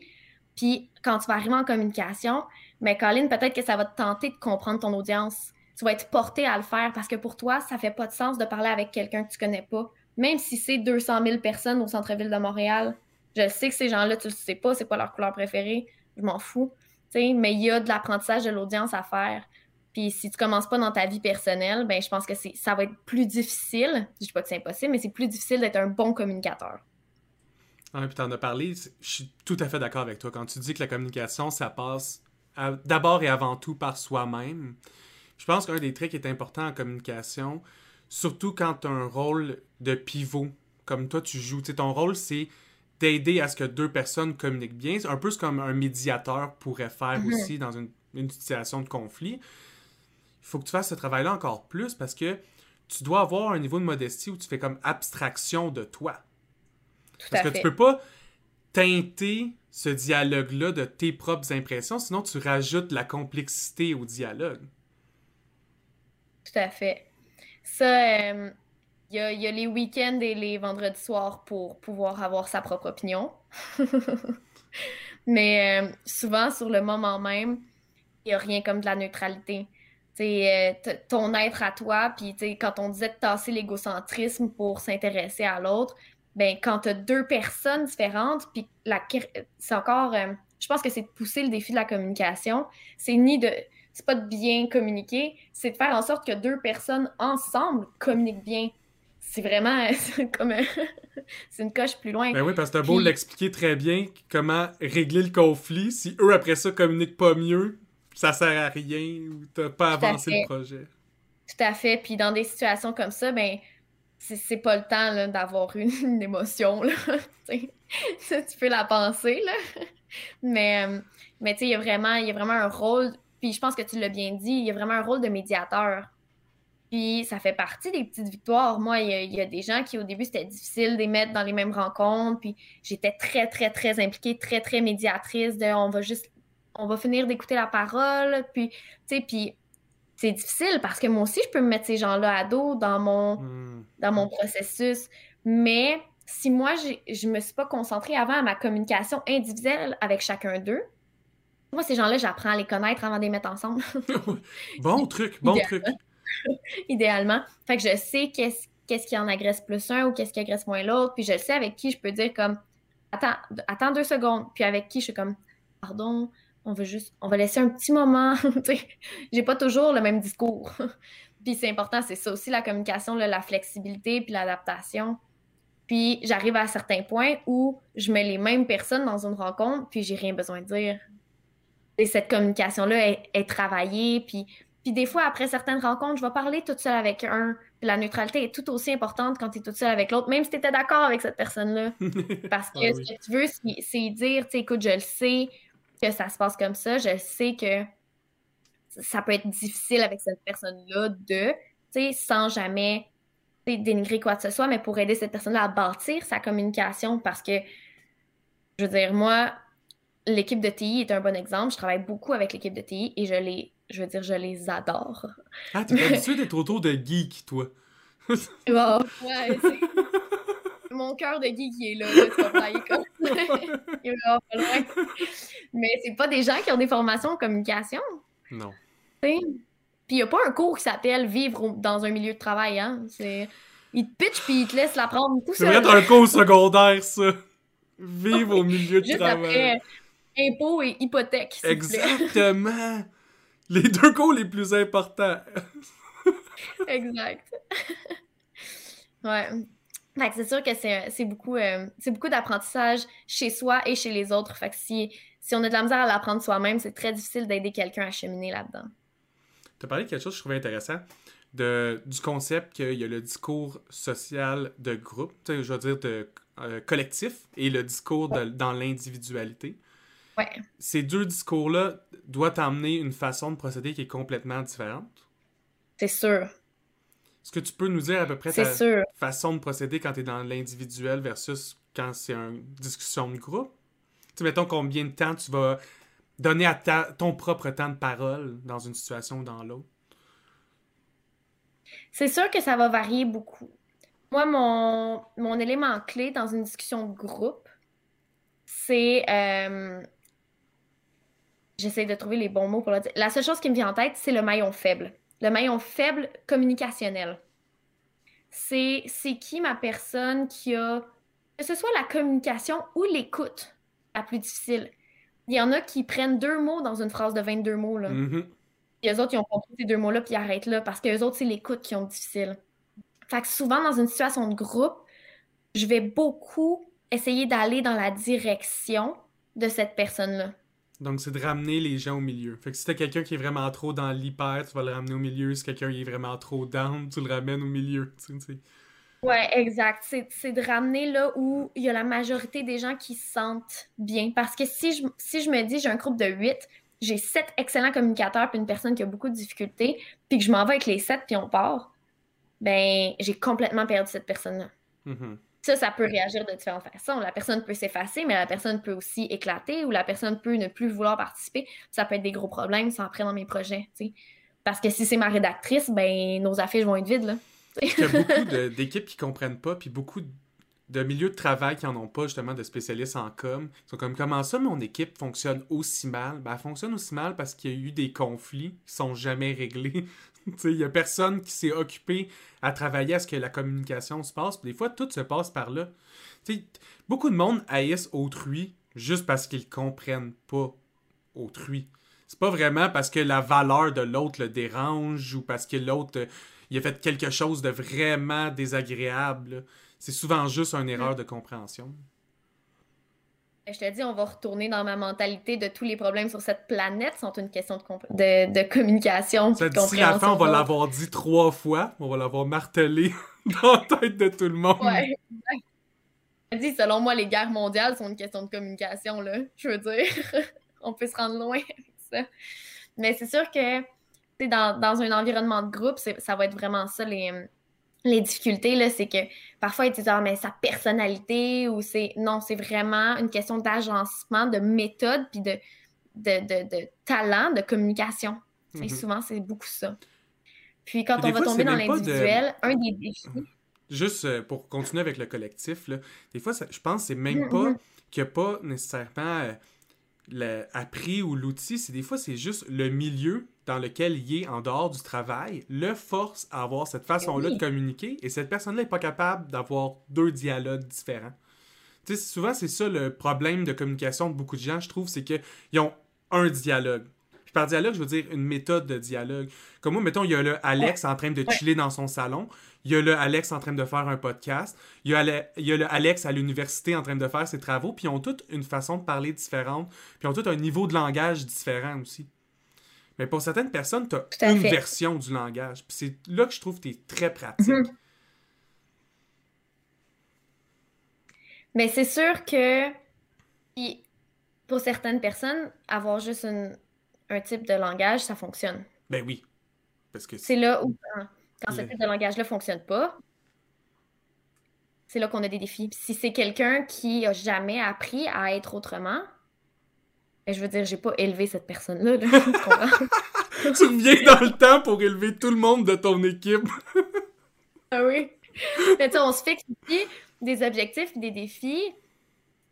puis quand tu vas arriver en communication, mais Colin, peut-être que ça va te tenter de comprendre ton audience. Tu vas être porté à le faire parce que pour toi, ça fait pas de sens de parler avec quelqu'un que tu connais pas. Même si c'est 200 000 personnes au centre-ville de Montréal, je sais que ces gens-là, tu le sais pas, c'est pas leur couleur préférée, je m'en fous. mais il y a de l'apprentissage de l'audience à faire. Puis si tu commences pas dans ta vie personnelle, ben je pense que ça va être plus difficile. Je dis pas que c'est impossible, mais c'est plus difficile d'être un bon communicateur. Ah, puis t'en as parlé, je suis tout à fait d'accord avec toi. Quand tu dis que la communication, ça passe d'abord et avant tout par soi-même, je pense qu'un des traits qui est important en communication, surtout quand tu as un rôle de pivot, comme toi tu joues, ton rôle c'est d'aider à ce que deux personnes communiquent bien. C'est un peu ce comme un médiateur pourrait faire mm-hmm. aussi dans une, une, situation de conflit. Il faut que tu fasses ce travail-là encore plus parce que tu dois avoir un niveau de modestie où tu fais comme abstraction de toi. Parce que tu peux pas teinter ce dialogue-là de tes propres impressions, sinon tu rajoutes la complexité au dialogue. Tout à fait. Ça, il y, a, les week-ends et les vendredis soirs pour pouvoir avoir sa propre opinion. Mais euh, souvent, sur le moment même, il n'y a rien comme de la neutralité. Euh, ton être à toi, puis quand on disait de tasser l'égocentrisme pour s'intéresser à l'autre, ben, quand tu as deux personnes différentes, puis c'est encore, euh, je pense que c'est de pousser le défi de la communication. C'est ni de, c'est pas de bien communiquer, c'est de faire en sorte que deux personnes ensemble communiquent bien. C'est vraiment comme c'est une coche plus loin. Ben oui, parce que t'as beau l'expliquer très bien comment régler le conflit, si eux après ça communiquent pas mieux, ça sert à rien ou t'as pas avancé le projet. Tout à fait. Puis dans des situations comme ça, ben c'est pas le temps d'avoir une, émotion. Là, tu peux la penser, là. mais, euh, mais tu sais, il y, a vraiment, y a vraiment un rôle, puis je pense que tu l'as bien dit, il y a vraiment un rôle de médiateur. Puis ça fait partie des petites victoires. Moi, il y, a des gens qui, au début, c'était difficile de les mettre dans les mêmes rencontres. Puis j'étais très, très, très impliquée, très, très médiatrice de on va juste, on va finir d'écouter la parole. Puis, tu sais, puis c'est difficile parce que moi aussi, je peux me mettre ces gens-là à dos dans mon, hmm. dans mon processus. Mais si moi, je ne me suis pas concentrée avant à ma communication individuelle avec chacun d'eux, moi, ces gens-là, j'apprends à les connaître avant de les mettre ensemble. bon truc, bon truc. Idéalement. Fait que je sais qu'est-ce qu'est-ce qui en agresse plus un ou qu'est-ce qui agresse moins l'autre. Puis je sais avec qui je peux dire comme attends, attends deux secondes. Puis avec qui je suis comme pardon, on veut juste, on va laisser un petit moment. J'ai pas toujours le même discours. puis c'est important, c'est ça aussi la communication, la flexibilité puis l'adaptation. Puis j'arrive à certains points où je mets les mêmes personnes dans une rencontre, puis j'ai rien besoin de dire. Et cette communication-là est, travaillée, puis, puis des fois, après certaines rencontres, je vais parler toute seule avec un. Puis la neutralité est tout aussi importante quand tu es toute seule avec l'autre, même si tu étais d'accord avec cette personne-là. Parce que ah ce que tu veux, c'est dire, tu sais, écoute, je le sais, que ça se passe comme ça, je sais que ça peut être difficile avec cette personne-là de, tu sais, sans jamais dénigrer quoi que ce soit, mais pour aider cette personne-là à bâtir sa communication parce que, je veux dire, moi, l'équipe de TI est un bon exemple. Je travaille beaucoup avec l'équipe de TI et je les, je veux dire, je les adore. Ah, t'es habitué d'être autour de geek, toi? bon, ouais. Mon cœur de geek, il est là, là il est pas loin. Mais c'est pas des gens qui ont des formations en communication. Non. Puis il n'y a pas un cours qui s'appelle Vivre dans un milieu de travail, hein? C'est... Il te pitch puis il te laisse l'apprendre tout seul. C'est un cours secondaire, ça. Vivre au milieu de Juste travail. Après, impôts et hypothèque. Exactement. Les deux cours les plus importants. exact. ouais. Fait c'est sûr que c'est beaucoup, euh, beaucoup d'apprentissage chez soi et chez les autres. Fait que si, si on a de la misère à l'apprendre soi-même, c'est très difficile d'aider quelqu'un à cheminer là-dedans. Tu as parlé de quelque chose que je trouvais intéressant, de, du concept qu'il y a le discours social de groupe, je veux dire de euh, collectif, et le discours de, dans l'individualité. Ouais. Ces deux discours-là doivent amener une façon de procéder qui est complètement différente? C'est sûr. Est-ce que tu peux nous dire à peu près ta façon de procéder quand tu es dans l'individuel versus quand c'est une discussion de groupe? Tu mettons combien de temps tu vas donner à ton propre temps de parole dans une situation ou dans l'autre? C'est sûr que ça va varier beaucoup. Moi, mon, mon élément clé dans une discussion de groupe, c'est euh, J'essaie de trouver les bons mots pour le dire. La seule chose qui me vient en tête, c'est le maillon faible. Le maillon faible communicationnel. C'est qui ma personne qui a, que ce soit la communication ou l'écoute la plus difficile. Il y en a qui prennent deux mots dans une phrase de 22 mots. Là. Mm-hmm. Et eux autres, ils ont compris ces deux mots-là, puis ils arrêtent là, parce qu'eux autres, c'est l'écoute qui ont difficile. Fait que souvent, dans une situation de groupe, je vais beaucoup essayer d'aller dans la direction de cette personne-là. Donc, c'est de ramener les gens au milieu. Fait que si t'as quelqu'un qui est vraiment trop dans l'hyper, tu vas le ramener au milieu. Si quelqu'un est vraiment trop down, tu le ramènes au milieu. Tu sais. Ouais, exact. C'est de ramener là où il y a la majorité des gens qui se sentent bien. Parce que si je, si je me dis, j'ai un groupe de 8, j'ai sept excellents communicateurs puis une personne qui a beaucoup de difficultés, puis que je m'en vais avec les sept puis on part, ben, j'ai complètement perdu cette personne-là. Mm-hmm. Ça, ça peut réagir de différentes façons. La personne peut s'effacer, mais la personne peut aussi éclater ou la personne peut ne plus vouloir participer. Ça peut être des gros problèmes, ça après dans mes projets. Parce que si c'est ma rédactrice, ben nos affiches vont être vides. Là, Il y a beaucoup d'équipes qui comprennent pas, puis beaucoup de milieux de travail qui n'en ont pas, justement, de spécialistes en com. Ils sont comme, comment ça, mon équipe fonctionne aussi mal? Ben, elle fonctionne aussi mal parce qu'il y a eu des conflits qui sont jamais réglés Il n'y a personne qui s'est occupé à travailler à ce que la communication se passe. des fois, tout se passe par là. beaucoup de monde haïssent autrui juste parce qu'ils comprennent pas autrui. C'est pas vraiment parce que la valeur de l'autre le dérange ou parce que l'autre euh, il a fait quelque chose de vraiment désagréable. C'est souvent juste une erreur de compréhension. Je te dis, on va retourner dans ma mentalité de tous les problèmes sur cette planète sont une question de, de, communication. Ça, d'ici la fin, on va l'avoir dit trois fois. On va l'avoir martelé dans la tête de tout le monde. Ouais. Je dis, selon moi, les guerres mondiales sont une question de communication, là. Je veux dire, on peut se rendre loin avec ça. Mais c'est sûr que, dans, dans un environnement de groupe, ça va être vraiment ça, les les difficultés, là, c'est que parfois, ils disent Ah, mais sa personnalité ou c'est. Non, c'est vraiment une question d'agencement, de méthode, puis de, de, talent, de communication. Mhm. Souvent, c'est beaucoup ça. Puis quand on va tomber dans l'individuel, un des défis. Juste euh, pour continuer avec le collectif, là, des fois, je pense que c'est même mhm, pas mhm. qu'il n'y a pas nécessairement. Euh, appris ou l'outil, c'est des fois c'est juste le milieu dans lequel il est en dehors du travail, le force à avoir cette façon-là de communiquer et cette personne-là n'est pas capable d'avoir deux dialogues différents. Tu sais, souvent c'est ça le problème de communication de beaucoup de gens, je trouve, c'est qu'ils ont un dialogue. Puis par dialogue, je veux dire une méthode de dialogue. Comme moi, mettons, il y a le Alex en train de chiller dans son salon. Il y a le Alex en train de faire un podcast. Il y a, le, il y a le Alex à l'université en train de faire ses travaux. Puis ils ont toutes une façon de parler différente. Puis ils ont tous un niveau de langage différent aussi. Mais pour certaines personnes, tu as une version du langage. Puis c'est là que je trouve que tu es très pratique. Mhm. Mais c'est sûr que pour certaines personnes, avoir juste un type de langage, ça fonctionne. Ben oui. Parce que c'est là où quand ce type de langage-là ne fonctionne pas, c'est là qu'on a des défis. si c'est quelqu'un qui a jamais appris à être autrement, ben, je veux dire, j'ai pas élevé cette personne-là. tu reviens dans le temps pour élever tout le monde de ton équipe. ah oui. Mais tu on se fixe des objectifs, des défis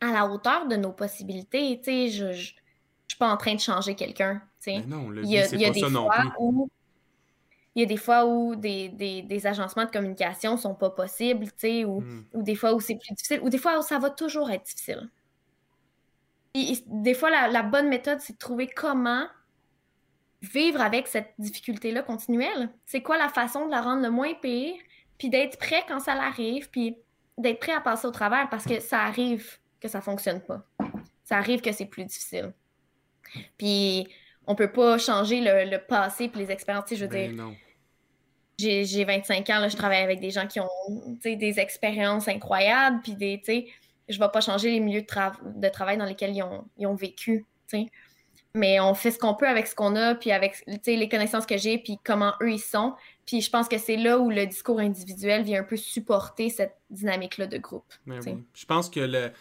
à la hauteur de nos possibilités. Tu sais, je, je, suis pas en train de changer quelqu'un. non, le il y a, il y a des fois où il y a des fois où des, des, agencements de communication sont pas possibles, tu sais, ou, hmm. ou, des fois où c'est plus difficile, ou des fois où ça va toujours être difficile. Et, des fois, la, la bonne méthode, c'est de trouver comment vivre avec cette difficulté-là continuelle. C'est quoi la façon de la rendre le moins pire, puis d'être prêt quand ça l'arrive, puis d'être prêt à passer au travers parce que ça arrive que ça fonctionne pas. Ça arrive que c'est plus difficile. Puis on peut pas changer le, passé puis les expériences. Je veux ben dire, j'ai 25 ans, là, je travaille avec des gens qui ont des expériences incroyables, puis des, je vais pas changer les milieux de, de travail dans lesquels ils ont, ils ont vécu. Mais on fait ce qu'on peut avec ce qu'on a, puis avec les connaissances que j'ai, puis comment eux ils sont. Puis je pense que c'est là où le discours individuel vient un peu supporter cette dynamique-là de groupe. Je pense que le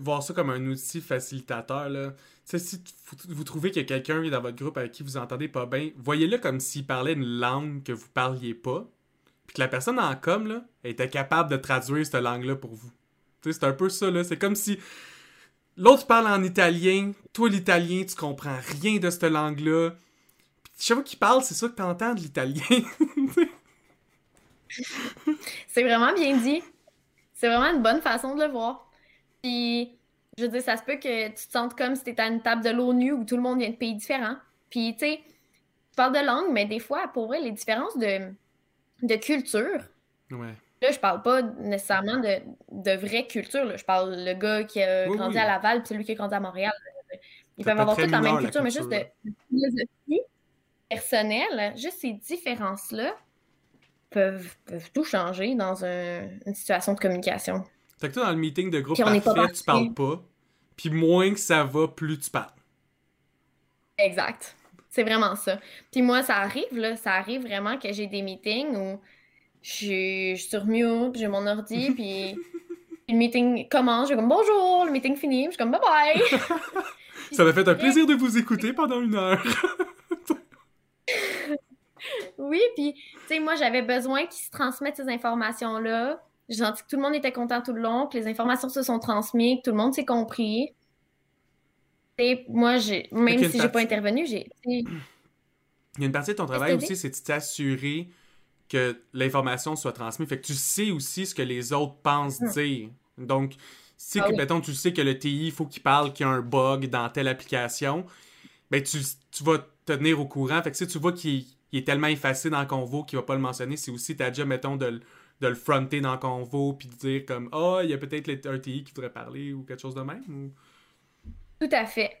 voir ça comme un outil facilitateur, là. si vous trouvez a quelqu'un dans votre groupe avec qui vous entendez pas bien, voyez-le comme s'il parlait une langue que vous parliez pas, puis que la personne en com, là, était capable de traduire cette langue-là pour vous. C'est un peu ça, là. C'est comme si l'autre parle en italien, toi, l'italien, tu comprends rien de cette langue-là. Chaque fois qu'il parle, c'est ça que t'entends de l'italien. c'est vraiment bien dit. C'est vraiment une bonne façon de le voir. Puis, je veux dire, ça se peut que tu te sentes comme si tu étais à une table de l'ONU où tout le monde vient de pays différents. Puis, tu sais, tu parles de langue, mais des fois, pour vrai, les différences de, de culture. Ouais. Là, je parle pas nécessairement de, de vraie culture. Je parle le gars qui a grandi à Laval puis celui qui a grandi à Montréal. Ils peuvent avoir toutes la même culture, mais juste de, philosophie personnelle, juste ces différences-là peuvent, peuvent, tout changer dans une situation de communication. Fait que toi, dans le meeting de groupe parfait, tu parles pas. Puis moins que ça va, plus tu parles. Exact. C'est vraiment ça. Puis moi, ça arrive, là. Ça arrive vraiment que j'ai des meetings où je suis sur mute, j'ai mon ordi, puis le meeting commence, je suis comme bonjour, le meeting finit, je suis comme bye bye. ça m'a fait un plaisir de vous écouter pendant une heure. oui, puis, tu sais, moi, j'avais besoin qu'ils se transmettent ces informations-là j'ai senti que tout le monde était content tout le long, que les informations se sont transmises, que tout le monde s'est compris. Et moi, j'ai, même si j'ai pas intervenu, j'ai. Il y a une partie de ton travail aussi, c'est de t'assurer que l'information soit transmise. Fait que tu sais aussi ce que les autres pensent hum. dire. Donc, si, ah mettons, tu sais que le TI, il faut qu'il parle qu'il y a un bug dans telle application, ben tu, tu vas te tenir au courant. Fait que si tu vois qu'il est tellement effacé dans le convo qu'il va pas le mentionner, c'est aussi ta job, mettons, de, de le fronter dans le convo puis de dire comme ah oh, il y a peut-être un TI qui voudrait parler ou quelque chose de même tout à fait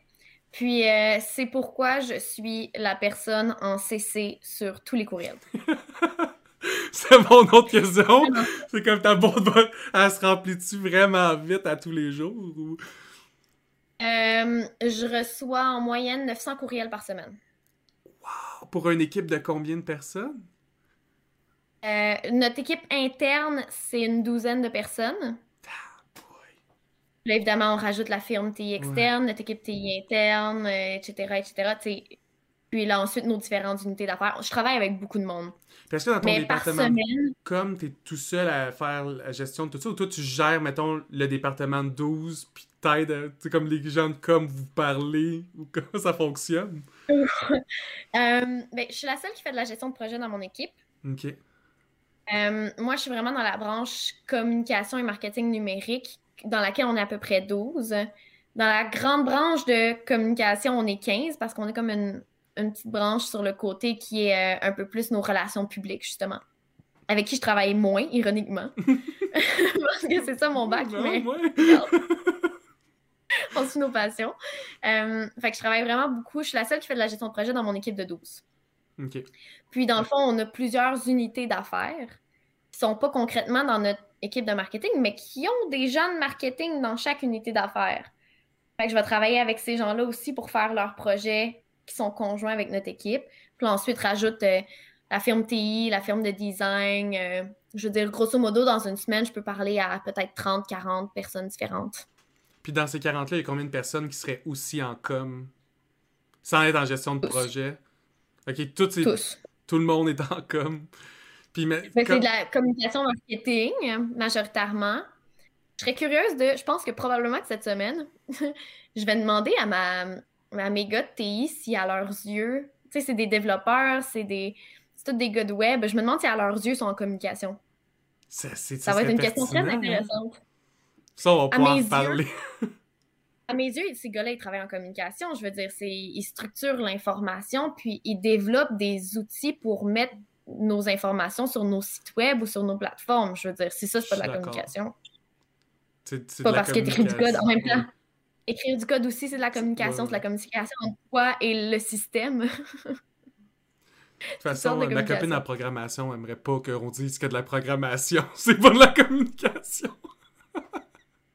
puis euh, c'est pourquoi je suis la personne en CC sur tous les courriels c'est mon autre question c'est comme ta boîte elle se remplit-tu vraiment vite à tous les jours ou... Euh, je reçois en moyenne 900 courriels par semaine. Wow! Pour une équipe de combien de personnes? Euh, notre équipe interne, c'est une douzaine de personnes. Ah, là, évidemment, on rajoute la firme TI externe, notre équipe TI interne, etc., euh, etc. Puis là, ensuite, nos différentes unités d'affaires. Je travaille avec beaucoup de monde. Parce que dans ton département, comme tu es tout seul à faire la gestion de tout ça, ou toi, tu gères, mettons, le département de 12, puis t'aides, tu comme les gens de com vous parlez, ou comment ça fonctionne? euh, ben, je suis la seule qui fait de la gestion de projet dans mon équipe. OK. Euh, moi, je suis vraiment dans la branche communication et marketing numérique, dans laquelle on est à peu près 12. Dans la grande branche de communication, on est 15 parce qu'on est comme une, petite branche sur le côté qui est euh, un peu plus nos relations publiques, justement. Avec qui je travaille moins, ironiquement. parce que c'est ça mon bac, mais... on suit nos passions. Euh, fait que je travaille vraiment beaucoup. Je suis la seule qui fait de la gestion de projet dans mon équipe de 12. Puis, dans le fond, on a plusieurs unités d'affaires qui sont pas concrètement dans notre équipe de marketing, mais qui ont des gens de marketing dans chaque unité d'affaires. Fait que je vais travailler avec ces gens-là aussi pour faire leurs projets qui sont conjoints avec notre équipe. Puis ensuite, rajoute euh, la firme TI, la firme de design. Euh, je veux dire, grosso modo, dans une semaine, je peux parler à peut-être 30, 40 personnes différentes. Puis dans ces 40-là, il y a combien de personnes qui seraient aussi en com, sans être en gestion de projet? OK, tout, tout le monde est en com. Puis, mais, C'est de la communication marketing, majoritairement. Je serais curieuse de... Je pense que probablement que cette semaine, je vais demander à ma, à mes gars de TI si à leurs yeux... Tu sais, c'est des développeurs, c'est des... C'est tous des gars de web. Je me demande si à leurs yeux, ils sont en communication. Ça, ça va être une question très hein? intéressante. Ça, on va pouvoir parler. à mes yeux, ces gars-là, ils travaillent en communication. Je veux dire, c'est, ils structurent l'information, puis ils développent des outils pour mettre nos informations sur nos sites web ou sur nos plateformes. Je veux dire, si ça, c'est pas de la communication. C'est, pas parce qu'ils écrivent du code en même temps. Écrire du code aussi, c'est de la communication. C'est de la communication entre toi et le système. de toute façon, ma copine en programmation aimerait pas qu'on dise que de la programmation, c'est pas de la communication.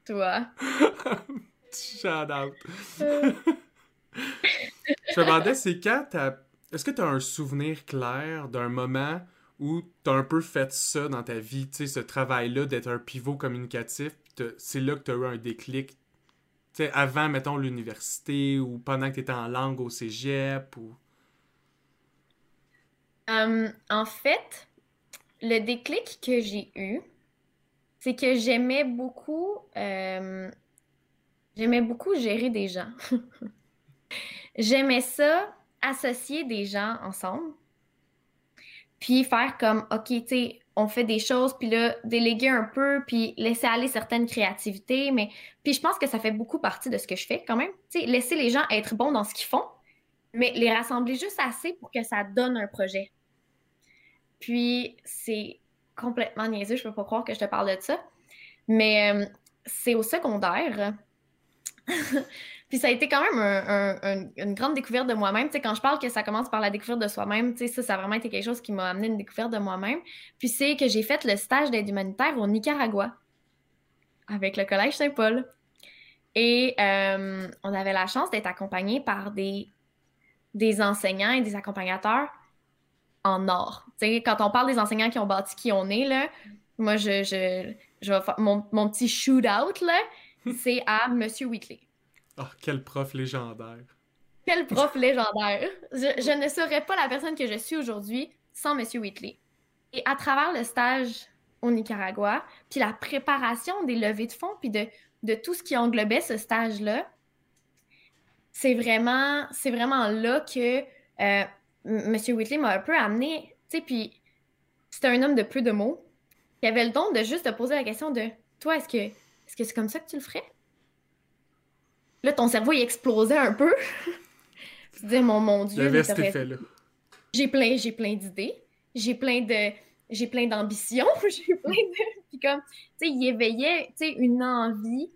Toi. Shout out. Euh. Je me demandais, c'est quand t'as. Est-ce que tu as un souvenir clair d'un moment où tu as un peu fait ça dans ta vie, tu sais, ce travail-là d'être un pivot communicatif, c'est là que tu as eu un déclic, sais, avant, mettons, l'université ou pendant que tu étais en langue au cégep ou... Euh, en fait, le déclic que j'ai eu, c'est que j'aimais beaucoup, euh, j'aimais beaucoup gérer des gens. j'aimais ça, associer des gens ensemble, puis faire comme, OK, tu sais, on fait des choses, puis là, déléguer un peu, puis laisser aller certaines créativités, mais puis je pense que ça fait beaucoup partie de ce que je fais quand même. Sais, laisser les gens être bons dans ce qu'ils font, mais les rassembler juste assez pour que ça donne un projet. Puis c'est complètement niaiseux, je peux pas croire que je te parle de ça. Mais euh, c'est au secondaire. Puis ça a été quand même une grande découverte de moi-même. Tu sais, quand je parle que ça commence par la découverte de soi-même, tu sais, ça, ça a vraiment été quelque chose qui m'a amené une découverte de moi-même. Puis c'est que j'ai fait le stage d'aide humanitaire au Nicaragua avec le Collège Saint-Paul. Et euh, on avait la chance d'être accompagné par des, des enseignants et des accompagnateurs en or. Tu sais, quand on parle des enseignants qui ont bâti qui on est, là, moi, je, je, je vais faire mon, mon petit shoot-out, là, c'est à Monsieur Oh, quel prof légendaire. Quel prof légendaire. Je, ne serais pas la personne que je suis aujourd'hui sans Monsieur Whitley. Et à travers le stage au Nicaragua, puis la préparation des levées de fonds, puis de, tout ce qui englobait ce stage-là, c'est vraiment, c'est vraiment là que euh, Monsieur Whitley m'a un peu amené, tu sais, puis c'était un homme de peu de mots, il avait le don de juste te poser la question de toi, est-ce que est-ce que c'est comme ça que tu le ferais? Là, ton cerveau, il explosait un peu. tu te dis, mon, mon Dieu. J'ai plein, j'ai plein d'idées. J'ai plein de. J'ai plein d'ambitions. j'ai plein de. Puis comme, tu sais, il éveillait, tu sais, une envie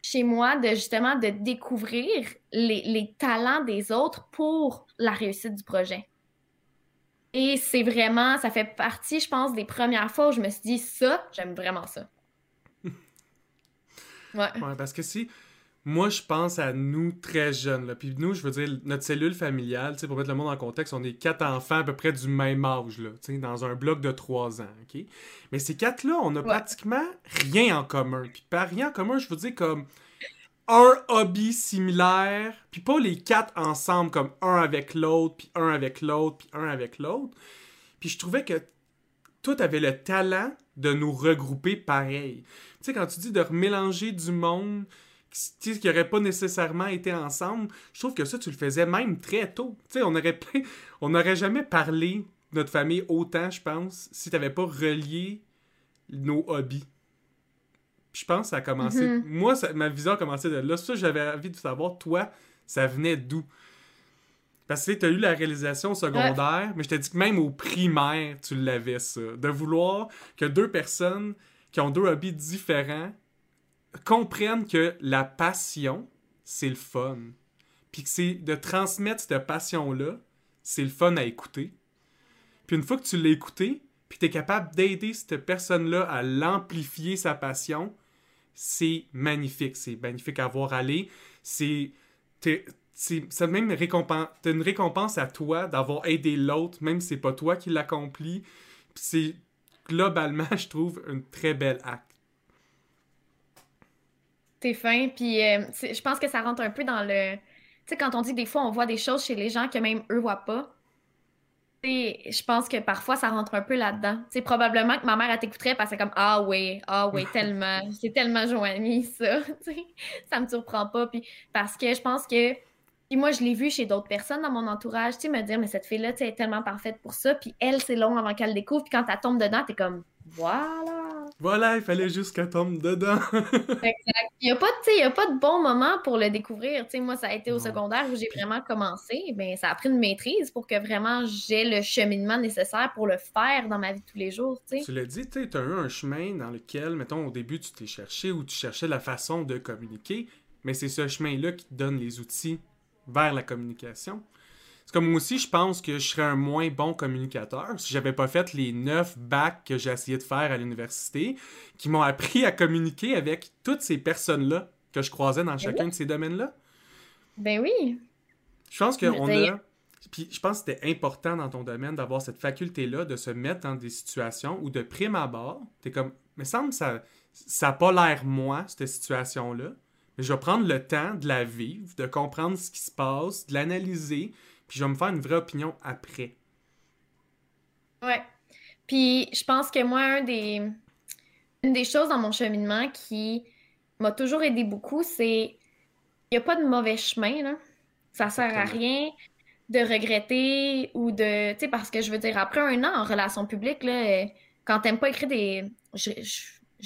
chez moi de justement de découvrir les, les talents des autres pour la réussite du projet. Et c'est vraiment, ça fait partie, je pense, des premières fois où je me suis dit, ça, j'aime vraiment ça. ouais. ouais. Parce que si, moi, je pense à nous très jeunes. Là. Puis nous, je veux dire, notre cellule familiale, pour mettre le monde en contexte, on est quatre enfants à peu près du même âge, là, dans un bloc de trois ans. ok? Mais ces quatre-là, on a pratiquement rien en commun. Puis par rien en commun, je veux dire comme un hobby similaire, puis pas les quatre ensemble, comme un avec l'autre, puis un avec l'autre, puis un avec l'autre. Puis je trouvais que toi, t'avais le talent de nous regrouper pareil. Tu sais, quand tu dis de remélanger du monde qui n'aurait pas nécessairement été ensemble, je trouve que ça, tu le faisais même très tôt. Tu sais, on aurait on n'aurait jamais parlé de notre famille autant, je pense, si tu n'avais pas relié nos hobbies je pense que ça a commencé. Mm-hmm. Moi, ma vision a commencé de là. Ça j'avais envie de savoir, toi, ça venait d'où? Parce que tu as eu la réalisation secondaire, mais je t'ai dit que même au primaire, tu l'avais, ça. De vouloir que deux personnes qui ont deux hobbies différents comprennent que la passion, c'est le fun. Puis que c'est de transmettre cette passion-là, c'est le fun à écouter. Puis une fois que tu l'as écouté, puis tu es capable d'aider cette personne-là à l'amplifier sa passion, c'est magnifique. C'est magnifique à voir aller. C'est. même une récompense à toi d'avoir aidé l'autre, même si c'est pas toi qui l'accomplit. Puis c'est globalement, je trouve, un très bel acte. T'es fin, puis euh, je pense que ça rentre un peu dans le. Tu sais, quand on dit que des fois on voit des choses chez les gens que même eux voient pas, je pense que parfois ça rentre un peu là-dedans. C'est probablement que ma mère elle t'écouterait parce que comme ah oui, ah oui, tellement, c'est tellement Joanie ça, ça me surprend pas puis parce que je pense que puis moi je l'ai vu chez d'autres personnes dans mon entourage, tu sais me dire mais cette fille là tu est tellement parfaite pour ça puis elle c'est long avant qu'elle découvre puis quand elle tombe dedans t'es comme voilà. Voilà, il fallait juste qu'elle tombe dedans. exact. Il n'y a, pas de, a pas de bon moment pour le découvrir. moi, ça a été au secondaire où j'ai vraiment commencé. Ben, ça a pris une maîtrise pour que vraiment j'ai le cheminement nécessaire pour le faire dans ma vie de tous les jours. Tu l'as dit, tu as eu un chemin dans lequel, mettons, au début, tu t'es cherché ou tu cherchais la façon de communiquer, mais c'est ce chemin-là qui te donne les outils vers la communication. C'est comme moi aussi, je pense que je serais un moins bon communicateur si j'avais pas fait les neuf bacs que j'ai essayé de faire à l'université, qui m'ont appris à communiquer avec toutes ces personnes-là que je croisais dans ben chacun de ces domaines-là. Ben oui. Je pense qu'on a. Puis je pense que c'était important dans ton domaine d'avoir cette faculté-là de se mettre dans des situations où de prime abord, t'es comme, mais semble ça ça n'a pas l'air moi, cette situation-là. Mais je vais prendre le temps de la vivre, de comprendre ce qui se passe, de l'analyser, puis je vais me faire une vraie opinion après. Ouais. Puis je pense que moi, un des... une des choses dans mon cheminement qui m'a toujours aidé beaucoup, c'est il n'y a pas de mauvais chemin. Là. Ça sert à rien de regretter ou de. Tu sais, parce que je veux dire, après un an en relations publiques, là, quand t'aimes pas écrire des. Je,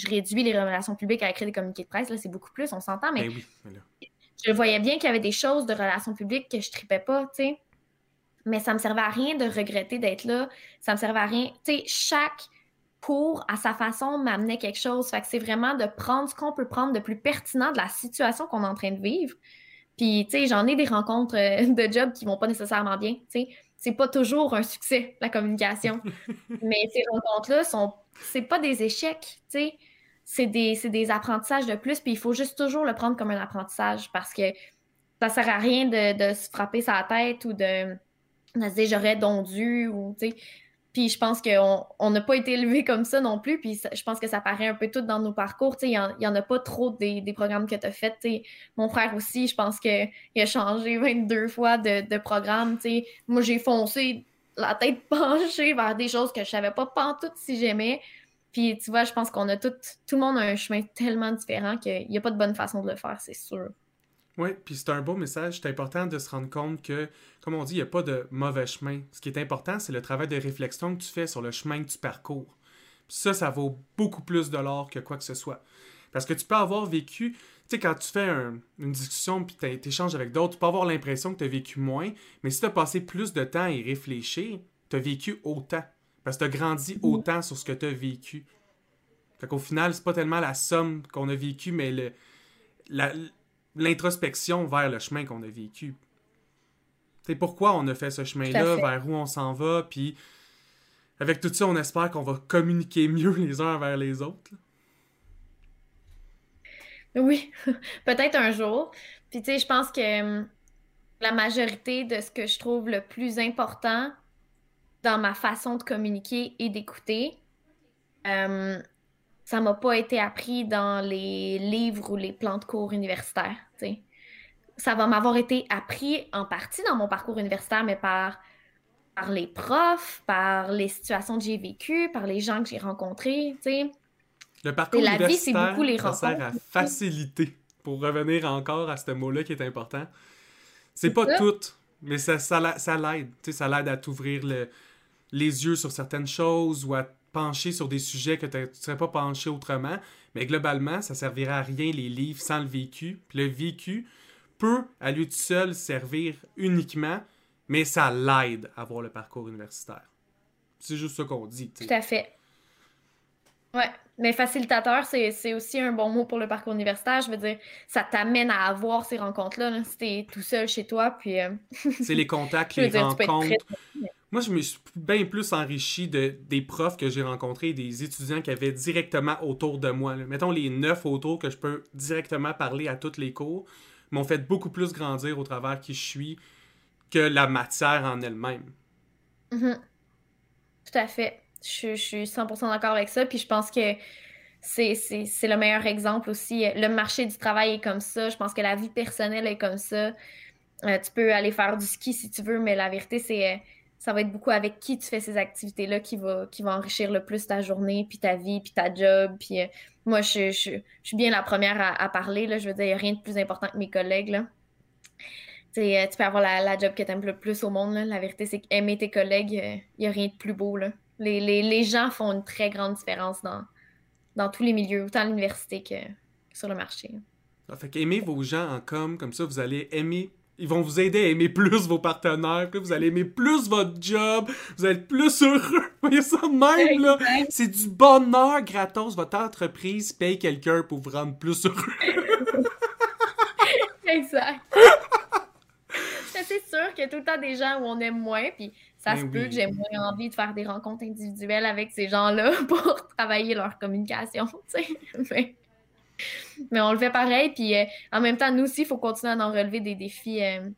réduis les relations publiques à écrire des communiqués de presse, là, c'est beaucoup plus, on s'entend, mais. Ben oui, je voyais bien qu'il y avait des choses de relations publiques que je tripais pas, tu sais mais ça me servait à rien de regretter d'être là. Ça me servait à rien. Tu sais, chaque cours, à sa façon, m'amenait quelque chose. Fait que c'est vraiment de prendre ce qu'on peut prendre de plus pertinent de la situation qu'on est en train de vivre. Puis, tu sais, j'en ai des rencontres euh, de job qui vont pas nécessairement bien, tu sais. C'est pas toujours un succès, la communication. mais ces rencontres-là sont... C'est pas des échecs, tu sais. C'est des, des apprentissages de plus, puis il faut juste toujours le prendre comme un apprentissage parce que ça sert à rien de, de se frapper sa tête ou de on se dit j'aurais donc dû ou tu sais. Puis je pense qu'on n'a pas été élevé comme ça non plus. Puis je pense que ça paraît un peu tout dans nos parcours. Il n'y en, a pas trop des, programmes que tu as fait. Mon frère aussi, je pense qu'il a changé 22 fois de, de programme. Moi, j'ai foncé la tête penchée vers des choses que je savais pas pantoute si j'aimais. Puis tu vois, je pense qu'on a tout, tout le monde a un chemin tellement différent qu'il n'y a pas de bonne façon de le faire, c'est sûr. Oui, puis c'est un beau message. C'est important de se rendre compte que, comme on dit, il n'y a pas de mauvais chemin. Ce qui est important, c'est le travail de réflexion que tu fais sur le chemin que tu parcours. ça, ça vaut beaucoup plus de l'or que quoi que ce soit. Parce que tu peux avoir vécu, tu sais, quand tu fais une discussion puis tu échanges avec d'autres, tu peux avoir l'impression que tu as vécu moins, mais si tu as passé plus de temps à y réfléchir, tu as vécu autant. Parce que tu as grandi mm-hmm. autant sur ce que tu as vécu. Fait qu'au final, c'est pas tellement la somme qu'on a vécu, mais le, la, l'introspection vers le chemin qu'on a vécu. C'est pourquoi on a fait ce chemin-là, vers où on s'en va, puis avec tout ça, on espère qu'on va communiquer mieux les uns vers les autres. Oui, peut-être un jour. Puis tu sais, je pense que hum, la majorité de ce que je trouve le plus important dans ma façon de communiquer et d'écouter, hum, ça m'a pas été appris dans les livres ou les plans de cours universitaires. Ça va m'avoir été appris en partie dans mon parcours universitaire, mais par, par les profs, par les situations que j'ai vécues, par les gens que j'ai rencontrés. Le parcours la universitaire, vie, beaucoup les ça sert à faciliter. Pour revenir encore à ce mot-là qui est important. C'est pas tout, mais ça, ça, ça l'aide. Ça l'aide à t'ouvrir le, les yeux sur certaines choses ou à pencher sur des sujets que tu ne serais pas penché autrement. Mais globalement, ça servirait à rien les livres sans le vécu. Puis le vécu peut à lui tout seul servir uniquement, mais ça l'aide à avoir le parcours universitaire. C'est juste ça qu'on dit. Tout à fait. Ouais, mais facilitateur, c'est aussi un bon mot pour le parcours universitaire. Je veux dire, ça t'amène à avoir ces rencontres-là là, si t'es tout seul chez toi. Puis, euh, c'est les contacts, les rencontres. Moi, je me suis bien plus enrichi de, des profs que j'ai rencontrés, des étudiants qui avaient directement autour de moi. Mettons les neuf autour que je peux directement parler à tous les cours. m'ont fait beaucoup plus grandir au travers qui je suis que la matière en elle-même. Mhm. Tout à fait. Je, suis 100% d'accord avec ça. Puis je pense que c'est le meilleur exemple aussi. Le marché du travail est comme ça. Je pense que la vie personnelle est comme ça. Euh, tu peux aller faire du ski si tu veux, mais la vérité, c'est ça va être beaucoup avec qui tu fais ces activités-là qui va, qui va enrichir le plus ta journée, puis ta vie, puis ta job. Puis euh, moi, je, je, suis bien la première à, parler. Là. Je veux dire, il n'y a rien de plus important que mes collègues. Là. Euh, tu peux avoir la, job que tu aimes le plus au monde. Là. La vérité, c'est qu'aimer tes collègues, il n'y a rien de plus beau. Là. Les, les, les, gens font une très grande différence dans, dans tous les milieux, autant à l'université que, sur le marché. Ah, fait qu'aimer vos gens en com, comme ça, vous allez aimer ils vont vous aider à aimer plus vos partenaires, vous allez aimer plus votre job, vous allez être plus heureux. voyez ça même, là? C'est du bonheur gratos. Votre entreprise paye quelqu'un pour vous rendre plus heureux. exact. c'est sûr qu'il y a tout le temps des gens où on aime moins, puis ça ben se peut que j'ai moins envie de faire des rencontres individuelles avec ces gens-là pour travailler leur communication, tu sais. Mais on le fait pareil. Puis euh, en même temps, nous aussi, il faut continuer à en relever des défis euh,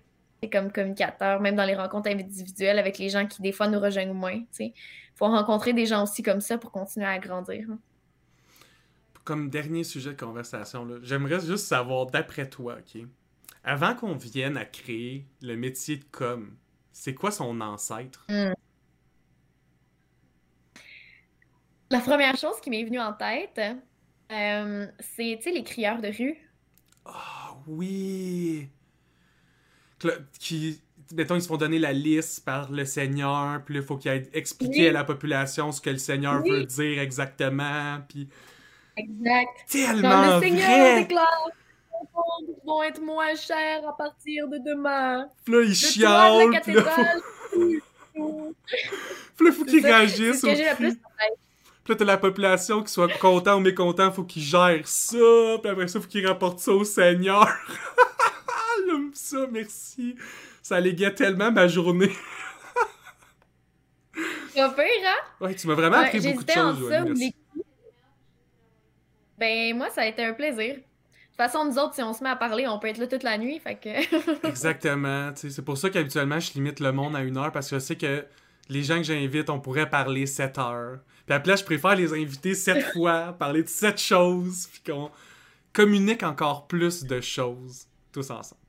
comme communicateurs, même dans les rencontres individuelles avec les gens qui, des fois, nous rejoignent moins. Il faut rencontrer des gens aussi comme ça pour continuer à grandir. Hein. Comme dernier sujet de conversation, j'aimerais juste savoir, d'après toi, OK? Avant qu'on vienne à créer le métier de com, c'est quoi son ancêtre? Hmm. La première chose qui m'est venue en tête, euh, c'est, tu sais, les crieurs de rue. Ah oui! Qui, mettons, ils se font donner la liste par le Seigneur, puis il faut qu'ils aient expliqué à la population ce que le Seigneur veut dire exactement, puis... Exact. Tellement Le Seigneur déclare vont être moins chers à partir de demain. Puis là, ils chialent, puis là, faut... puis là, faut qu'ils réagissent. C'est ce que j'ai le plus puis là, t'as la population qui soit content ou mécontent, faut qu'ils gèrent ça. Puis après ça, faut qu'ils rapportent ça au Seigneur. J'aime ça, merci. Ça allégait tellement ma journée. Pas pire, hein? Ouais, tu m'as vraiment appris beaucoup de choses, ça, Ben, moi, ça a été un plaisir. De toute façon, nous autres, si on se met à parler, on peut être là toute la nuit, fait que... Exactement, c'est pour ça qu'habituellement, je limite le monde à une heure, parce que je sais que les gens que j'invite, on pourrait parler sept heures. Puis après, je préfère les inviter sept fois, parler de sept choses, puis qu'on communique encore plus de choses, tous ensemble.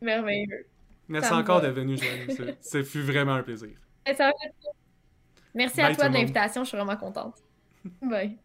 Merveilleux. Merci encore d'être venu, Joanne. Ça fut vraiment un plaisir. Merci à toi de l'invitation, je suis vraiment contente. Bye.